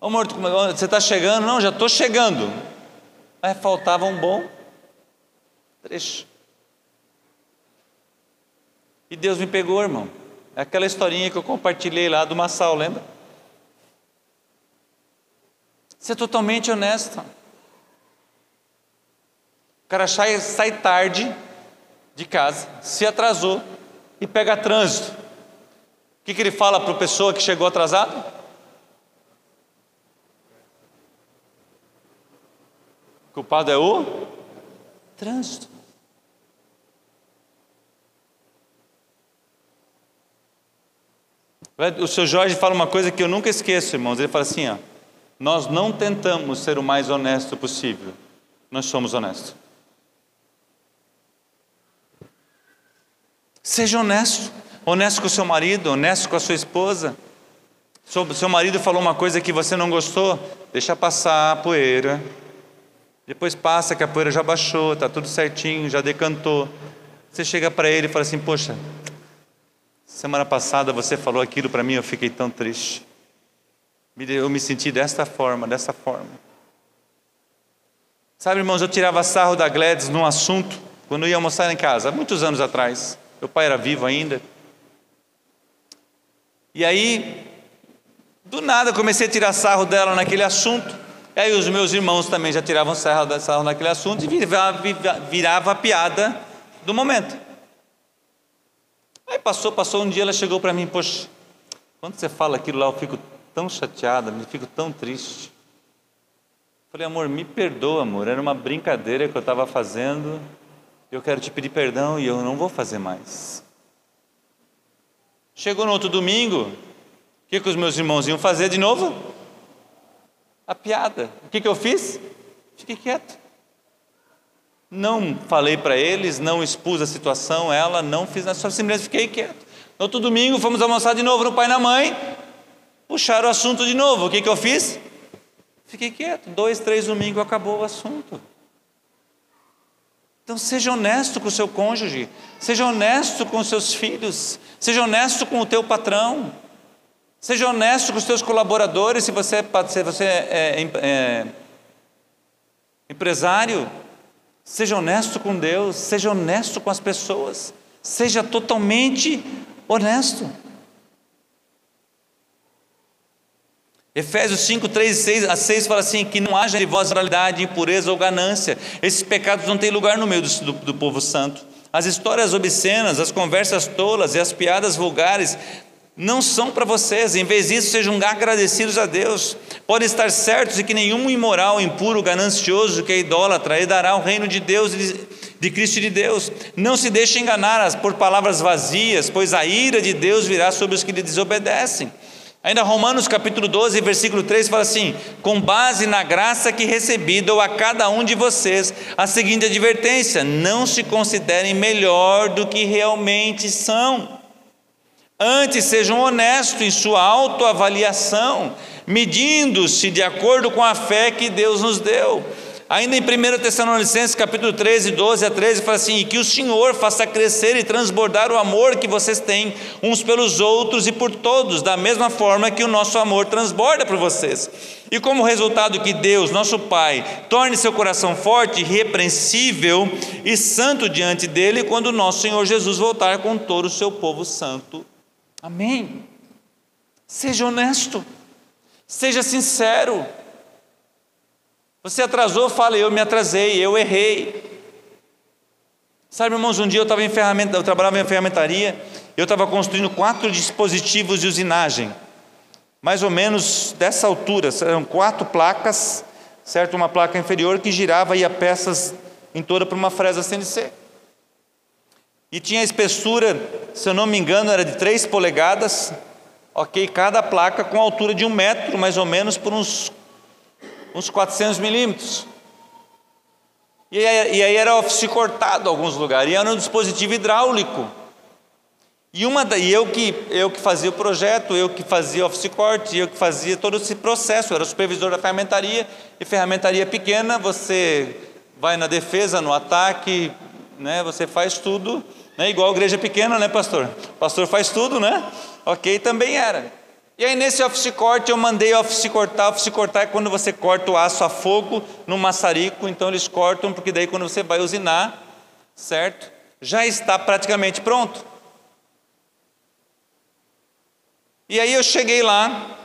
Speaker 1: Ô amor, você está chegando? Não, já estou chegando. Mas faltava um bom trecho. E Deus me pegou, irmão. É aquela historinha que eu compartilhei lá do Massal, lembra? Ser totalmente honesto. O cara sai, sai tarde de casa, se atrasou e pega trânsito. O que, que ele fala para a pessoa que chegou atrasado? O culpado é o trânsito. O seu Jorge fala uma coisa que eu nunca esqueço, irmãos. Ele fala assim: ó, nós não tentamos ser o mais honesto possível, nós somos honestos. Seja honesto, honesto com o seu marido, honesto com a sua esposa. Seu, seu marido falou uma coisa que você não gostou, deixa passar a poeira. Depois passa que a poeira já baixou, está tudo certinho, já decantou. Você chega para ele e fala assim: Poxa, Semana passada você falou aquilo para mim, eu fiquei tão triste. Eu me senti desta forma, dessa forma. Sabe, irmãos, eu tirava sarro da Gladys num assunto, quando eu ia almoçar em casa, há muitos anos atrás. Meu pai era vivo ainda. E aí, do nada, comecei a tirar sarro dela naquele assunto. E aí os meus irmãos também já tiravam sarro, sarro naquele assunto e virava, virava a piada do momento. Aí passou, passou um dia, ela chegou para mim, poxa, quando você fala aquilo lá, eu fico tão chateada, me fico tão triste. Falei, amor, me perdoa, amor, era uma brincadeira que eu estava fazendo, eu quero te pedir perdão e eu não vou fazer mais. Chegou no outro domingo, o que, que os meus irmãos iam fazer de novo? A piada. O que, que eu fiz? Fiquei quieto. Não falei para eles, não expus a situação, ela não fiz nada, só simplesmente fiquei quieto. No outro domingo fomos almoçar de novo no pai e na mãe, puxaram o assunto de novo. O que, que eu fiz? Fiquei quieto. Dois, três domingos acabou o assunto. Então seja honesto com o seu cônjuge, seja honesto com os seus filhos, seja honesto com o teu patrão, seja honesto com os teus colaboradores, se você, é se você é, é, é empresário, Seja honesto com Deus, seja honesto com as pessoas, seja totalmente honesto. Efésios 5, 3 6 a 6 fala assim: que não haja em vós moralidade, impureza ou ganância. Esses pecados não têm lugar no meio do, do, do povo santo. As histórias obscenas, as conversas tolas e as piadas vulgares não são para vocês, em vez disso, sejam agradecidos a Deus. Podem estar certos de que nenhum imoral, impuro, ganancioso, que é idólatra, herdará o reino de Deus, de Cristo e de Deus. Não se deixe enganar por palavras vazias, pois a ira de Deus virá sobre os que lhe desobedecem. Ainda Romanos capítulo 12, versículo 3 fala assim: Com base na graça que recebi, dou a cada um de vocês a seguinte advertência: não se considerem melhor do que realmente são. Antes sejam honestos em sua autoavaliação, medindo-se de acordo com a fé que Deus nos deu. Ainda em 1 Tessalonicenses capítulo 13, 12 a 13, fala assim: e que o Senhor faça crescer e transbordar o amor que vocês têm uns pelos outros e por todos, da mesma forma que o nosso amor transborda por vocês. E como resultado que Deus, nosso Pai, torne seu coração forte, irrepreensível e santo diante dele, quando o nosso Senhor Jesus voltar com todo o seu povo santo. Amém. Seja honesto, seja sincero. Você atrasou, fala, eu me atrasei, eu errei. Sabe, irmãos, um dia eu em ferramenta, eu trabalhava em ferramentaria, eu estava construindo quatro dispositivos de usinagem, mais ou menos dessa altura, eram quatro placas, certo? Uma placa inferior que girava e ia peças em toda para uma fresa CNC. E tinha espessura, se eu não me engano, era de 3 polegadas, ok? Cada placa com altura de um metro, mais ou menos, por uns uns 400 milímetros. E aí, e aí era office cortado em alguns lugares, e era um dispositivo hidráulico. E, uma, e eu, que, eu que fazia o projeto, eu que fazia office corte, eu que fazia todo esse processo, eu era supervisor da ferramentaria, e ferramentaria pequena, você vai na defesa, no ataque, né, você faz tudo, né, igual a igreja pequena, né, pastor? O pastor faz tudo, né? Ok, também era. E aí nesse office corte eu mandei office cortar, office cortar é quando você corta o aço a fogo no maçarico, então eles cortam porque daí quando você vai usinar, certo? Já está praticamente pronto. E aí eu cheguei lá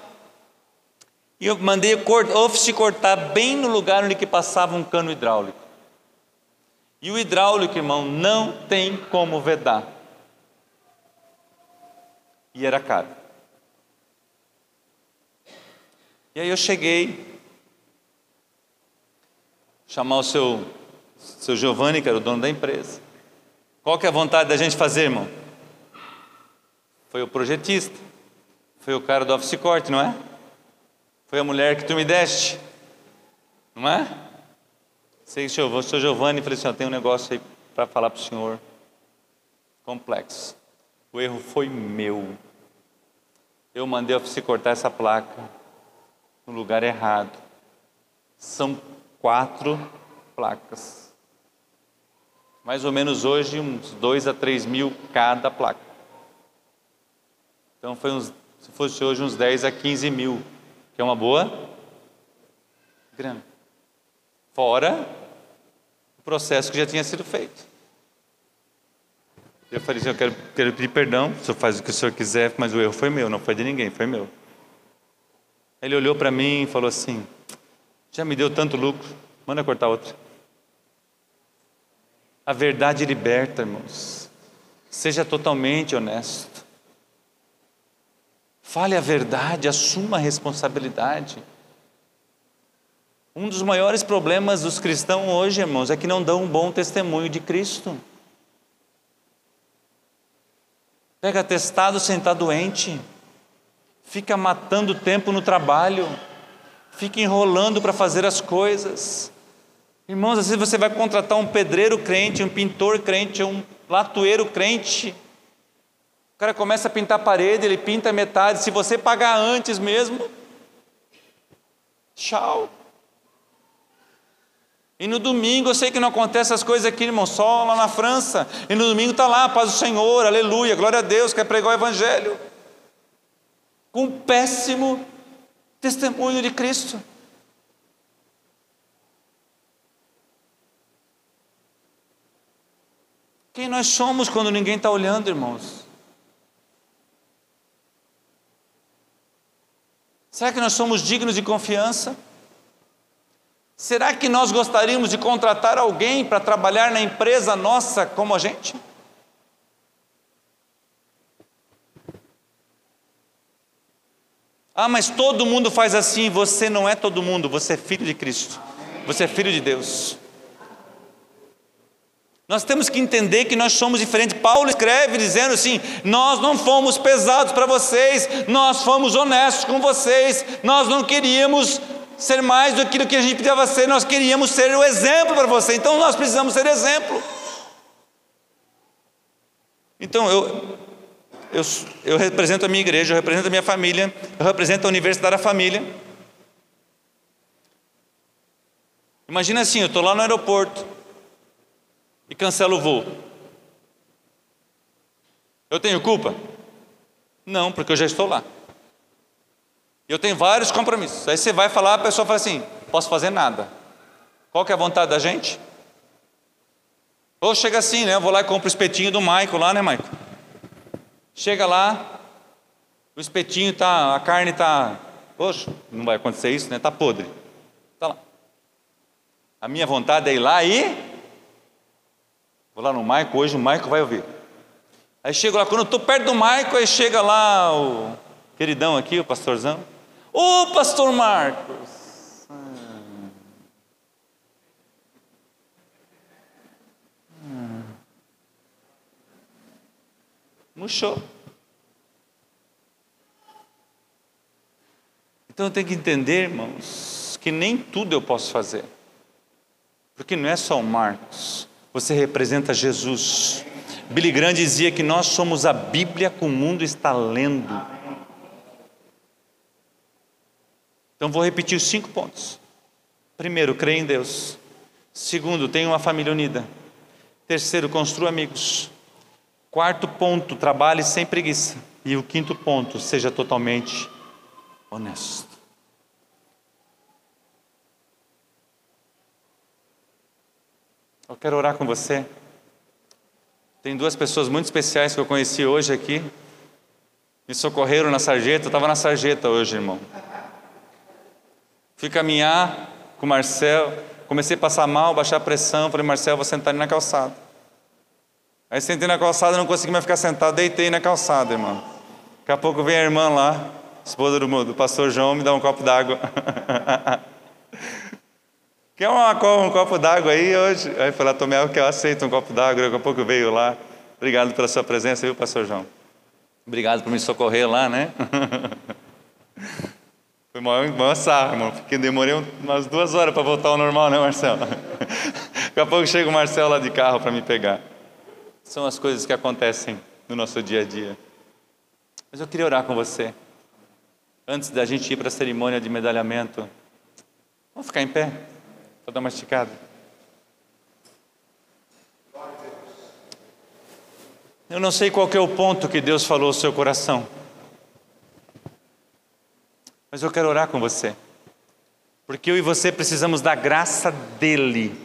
Speaker 1: e eu mandei office cortar bem no lugar onde que passava um cano hidráulico. E o hidráulico, irmão, não tem como vedar. E era caro. E aí eu cheguei, chamar o seu, seu Giovanni, que era o dono da empresa. Qual que é a vontade da gente fazer, irmão? Foi o projetista, foi o cara do office não é? Foi a mulher que tu me deste, não é? Sei que o seu Giovanni falei assim: ó, tem um negócio aí para falar para o senhor, complexo. O erro foi meu. Eu mandei office cortar essa placa no lugar errado. São quatro placas. Mais ou menos hoje, uns dois a três mil cada placa. Então, foi uns, se fosse hoje, uns 10 a 15 mil, que é uma boa grana. Fora processo que já tinha sido feito. Eu falei assim: eu quero, quero pedir perdão, o senhor faz o que o senhor quiser, mas o erro foi meu, não foi de ninguém, foi meu. Ele olhou para mim e falou assim: Já me deu tanto lucro, manda cortar outra. A verdade liberta, irmãos. Seja totalmente honesto. Fale a verdade, assuma a responsabilidade. Um dos maiores problemas dos cristãos hoje, irmãos, é que não dão um bom testemunho de Cristo. Pega testado sem estar doente fica matando tempo no trabalho, fica enrolando para fazer as coisas. Irmãos, às vezes você vai contratar um pedreiro crente, um pintor crente, um latoeiro crente. O cara começa a pintar a parede, ele pinta metade. Se você pagar antes mesmo, tchau. E no domingo, eu sei que não acontece essas coisas aqui, irmão, só lá na França. E no domingo está lá, paz do Senhor, aleluia, glória a Deus, quer pregar o Evangelho com um péssimo testemunho de Cristo. Quem nós somos quando ninguém está olhando, irmãos? Será que nós somos dignos de confiança? Será que nós gostaríamos de contratar alguém para trabalhar na empresa nossa como a gente? Ah, mas todo mundo faz assim. Você não é todo mundo, você é filho de Cristo. Você é filho de Deus. Nós temos que entender que nós somos diferentes. Paulo escreve dizendo assim: Nós não fomos pesados para vocês, nós fomos honestos com vocês, nós não queríamos ser mais do que a gente precisava ser, nós queríamos ser o exemplo para você, então nós precisamos ser exemplo. Então eu, eu, eu represento a minha igreja, eu represento a minha família, eu represento a Universidade da Família. Imagina assim: eu estou lá no aeroporto e cancela o voo. Eu tenho culpa? Não, porque eu já estou lá. Eu tenho vários compromissos. Aí você vai falar, a pessoa fala assim: posso fazer nada. Qual que é a vontade da gente? Ou chega assim, né? Eu vou lá e compro o espetinho do Maico lá, né, Maico? Chega lá, o espetinho tá, a carne tá, poxa, não vai acontecer isso, né? Tá podre. Tá lá. A minha vontade é ir lá e Vou lá no Maico, hoje o Maico vai ouvir. Aí chego lá, quando eu estou perto do Maico, aí chega lá o queridão aqui, o pastorzão. Ô pastor Marcos! Murchou. Então eu tenho que entender, irmãos, que nem tudo eu posso fazer. Porque não é só o Marcos. Você representa Jesus. Billy Graham dizia que nós somos a Bíblia que o mundo está lendo. Então vou repetir os cinco pontos. Primeiro, creia em Deus. Segundo, tenha uma família unida. Terceiro, construa amigos. Quarto ponto, trabalhe sem preguiça. E o quinto ponto, seja totalmente honesto. Eu quero orar com você. Tem duas pessoas muito especiais que eu conheci hoje aqui. Me socorreram na sarjeta. Eu estava na sarjeta hoje, irmão. Fui caminhar com o Marcel. Comecei a passar mal, baixar a pressão. Falei, Marcel, vou sentar ali na calçada. Aí sentei na calçada, não consegui mais ficar sentado. Deitei na calçada, irmão. Daqui a pouco vem a irmã lá, esposa do, do pastor João, me dá um copo d'água. Quer uma, um copo d'água aí hoje? Aí falei, tomei água que eu aceito um copo d'água. Daqui a pouco veio lá. Obrigado pela sua presença, viu, pastor João? Obrigado por me socorrer lá, né? Foi maior sarro, irmão, porque demorei umas duas horas para voltar ao normal, né, Marcelo? Daqui a pouco chega o Marcelo lá de carro para me pegar. São as coisas que acontecem no nosso dia a dia. Mas eu queria orar com você. Antes da gente ir para a cerimônia de medalhamento, vamos ficar em pé? Vou dar uma esticada. Eu não sei qual é o ponto que Deus falou ao seu coração. Mas eu quero orar com você. Porque eu e você precisamos da graça dele.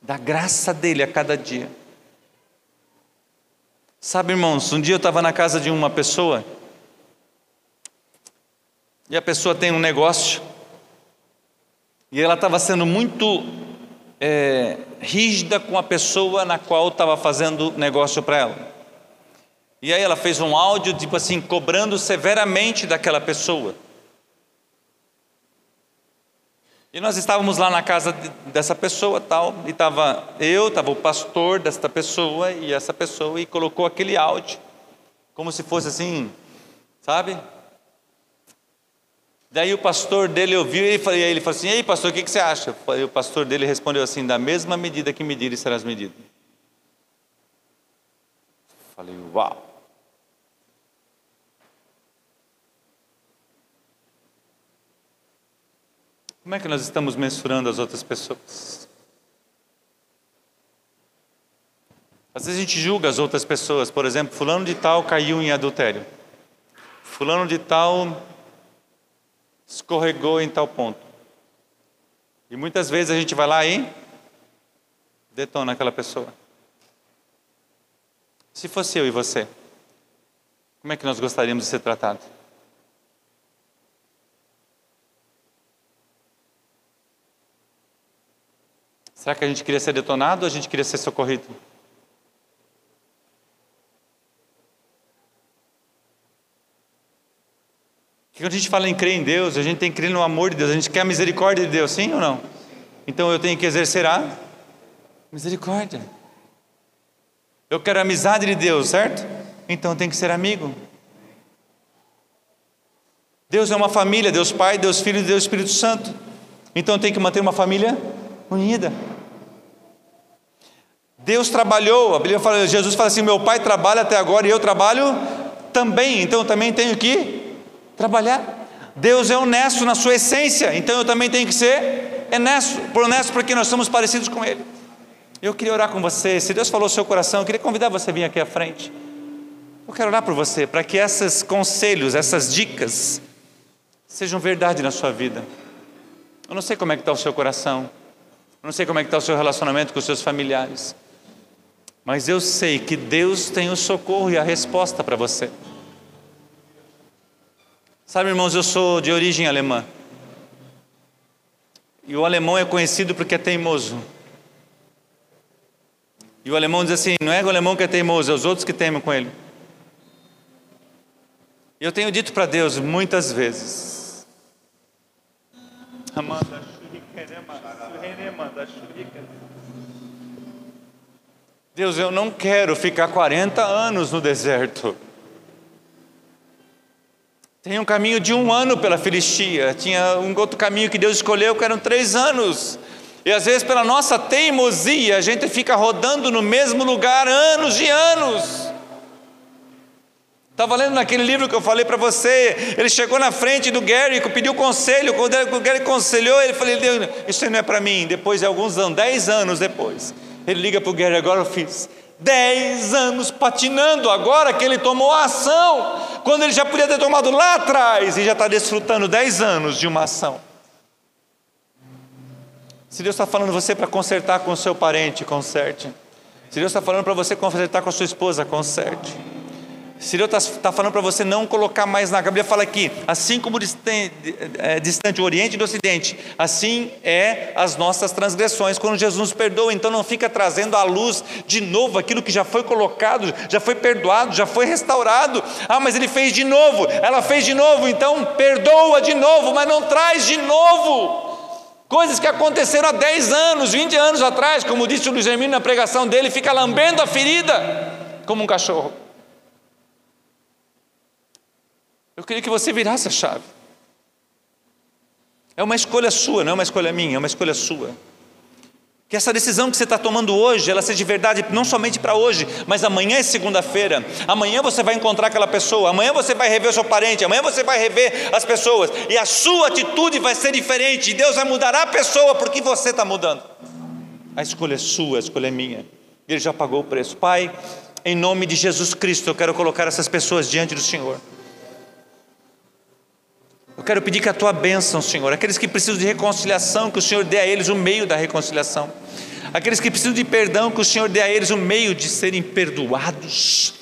Speaker 1: Da graça dele a cada dia. Sabe, irmãos, um dia eu estava na casa de uma pessoa. E a pessoa tem um negócio. E ela estava sendo muito é, rígida com a pessoa na qual estava fazendo negócio para ela. E aí ela fez um áudio, tipo assim, cobrando severamente daquela pessoa. E nós estávamos lá na casa dessa pessoa tal, e estava eu, estava o pastor desta pessoa e essa pessoa, e colocou aquele áudio, como se fosse assim, sabe? Daí o pastor dele ouviu e ele, ele falou assim: Ei, pastor, o que, que você acha? E o pastor dele respondeu assim: Da mesma medida que medirem serás medido. Falei: Uau! Como é que nós estamos mensurando as outras pessoas? Às vezes a gente julga as outras pessoas, por exemplo, fulano de tal caiu em adultério. Fulano de tal escorregou em tal ponto. E muitas vezes a gente vai lá e detona aquela pessoa. Se fosse eu e você, como é que nós gostaríamos de ser tratados? Será que a gente queria ser detonado ou a gente queria ser socorrido? Quando a gente fala em crer em Deus, a gente tem que crer no amor de Deus, a gente quer a misericórdia de Deus, sim ou não? Então eu tenho que exercer a misericórdia. Eu quero a amizade de Deus, certo? Então eu tenho que ser amigo. Deus é uma família, Deus Pai, Deus Filho e Deus Espírito Santo. Então eu tenho que manter uma família unida. Deus trabalhou, a Bíblia fala, Jesus fala assim: meu pai trabalha até agora e eu trabalho também, então eu também tenho que trabalhar. Deus é honesto na sua essência, então eu também tenho que ser honesto, honesto porque nós somos parecidos com Ele. Eu queria orar com você, se Deus falou no seu coração, eu queria convidar você a vir aqui à frente. Eu quero orar por você, para que esses conselhos, essas dicas, sejam verdade na sua vida. Eu não sei como é que está o seu coração, não sei como é que está o seu relacionamento com os seus familiares, mas eu sei que Deus tem o socorro e a resposta para você. Sabe, irmãos, eu sou de origem alemã. E o alemão é conhecido porque é teimoso. E o alemão diz assim: não é o alemão que é teimoso, é os outros que temem com ele. Eu tenho dito para Deus muitas vezes: Deus, eu não quero ficar 40 anos no deserto. Tem um caminho de um ano pela Filistia, tinha um outro caminho que Deus escolheu que eram três anos. E às vezes, pela nossa teimosia, a gente fica rodando no mesmo lugar anos e anos. Estava lendo naquele livro que eu falei para você. Ele chegou na frente do Gary, pediu conselho. Quando o Gary aconselhou, ele falou: Isso não é para mim. Depois de alguns anos, dez anos depois, ele liga para o Gary: Agora eu fiz. Dez anos patinando, agora que ele tomou a ação, quando ele já podia ter tomado lá atrás e já está desfrutando dez anos de uma ação. Se Deus está falando você para consertar com seu parente, conserte. Se Deus está falando para você consertar com a sua esposa, conserte. Deus está tá falando para você não colocar mais na. A Bíblia fala aqui, assim como distante, é, distante o Oriente do Ocidente, assim é as nossas transgressões. Quando Jesus nos perdoa, então não fica trazendo à luz de novo aquilo que já foi colocado, já foi perdoado, já foi restaurado. Ah, mas ele fez de novo, ela fez de novo, então perdoa de novo, mas não traz de novo. Coisas que aconteceram há 10 anos, 20 anos atrás, como disse o Luiz Hermínio na pregação dele, fica lambendo a ferida como um cachorro. Eu queria que você virasse a chave. É uma escolha sua, não é uma escolha minha, é uma escolha sua. Que essa decisão que você está tomando hoje, ela seja de verdade, não somente para hoje, mas amanhã é segunda-feira. Amanhã você vai encontrar aquela pessoa, amanhã você vai rever o seu parente, amanhã você vai rever as pessoas, e a sua atitude vai ser diferente, e Deus vai mudar a pessoa porque você está mudando. A escolha é sua, a escolha é minha. Ele já pagou o preço. Pai, em nome de Jesus Cristo, eu quero colocar essas pessoas diante do Senhor. Eu quero pedir que a tua bênção, Senhor, aqueles que precisam de reconciliação, que o Senhor dê a eles o meio da reconciliação. Aqueles que precisam de perdão, que o Senhor dê a eles o meio de serem perdoados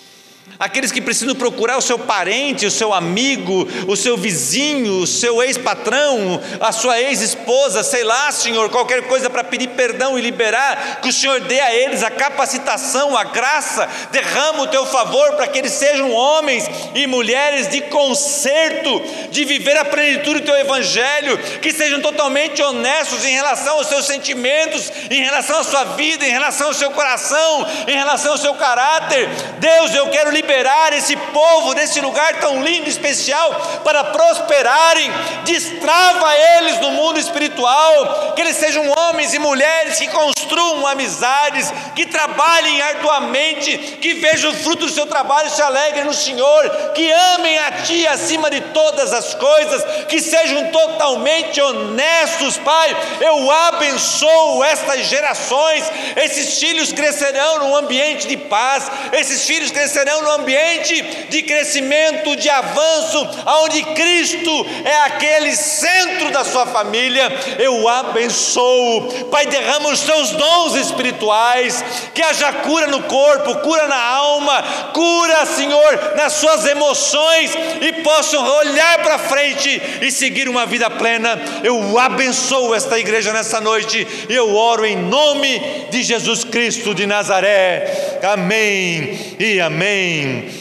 Speaker 1: aqueles que precisam procurar o seu parente, o seu amigo, o seu vizinho, o seu ex-patrão, a sua ex-esposa, sei lá, Senhor, qualquer coisa para pedir perdão e liberar, que o Senhor dê a eles a capacitação, a graça, derrama o teu favor para que eles sejam homens e mulheres de conserto, de viver a plenitude do teu evangelho, que sejam totalmente honestos em relação aos seus sentimentos, em relação à sua vida, em relação ao seu coração, em relação ao seu caráter. Deus, eu quero liberar esse povo desse lugar tão lindo e especial para prosperarem. Destrava eles no mundo espiritual, que eles sejam homens e mulheres que construam amizades, que trabalhem arduamente, que vejam o fruto do seu trabalho e se alegrem no Senhor, que amem a Ti acima de todas as coisas, que sejam totalmente honestos, Pai. Eu abençoo estas gerações, esses filhos crescerão num ambiente de paz, esses filhos crescerão num ambiente de crescimento, de avanço, onde Cristo é aquele centro da sua família, eu abençoo. Pai, derrama os teus dons espirituais, que haja cura no corpo, cura na alma, cura, Senhor, nas suas emoções e possam olhar para frente e seguir uma vida plena. Eu abençoo esta igreja nessa noite e eu oro em nome de Jesus Cristo de Nazaré. Amém e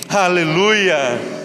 Speaker 1: Aleluia.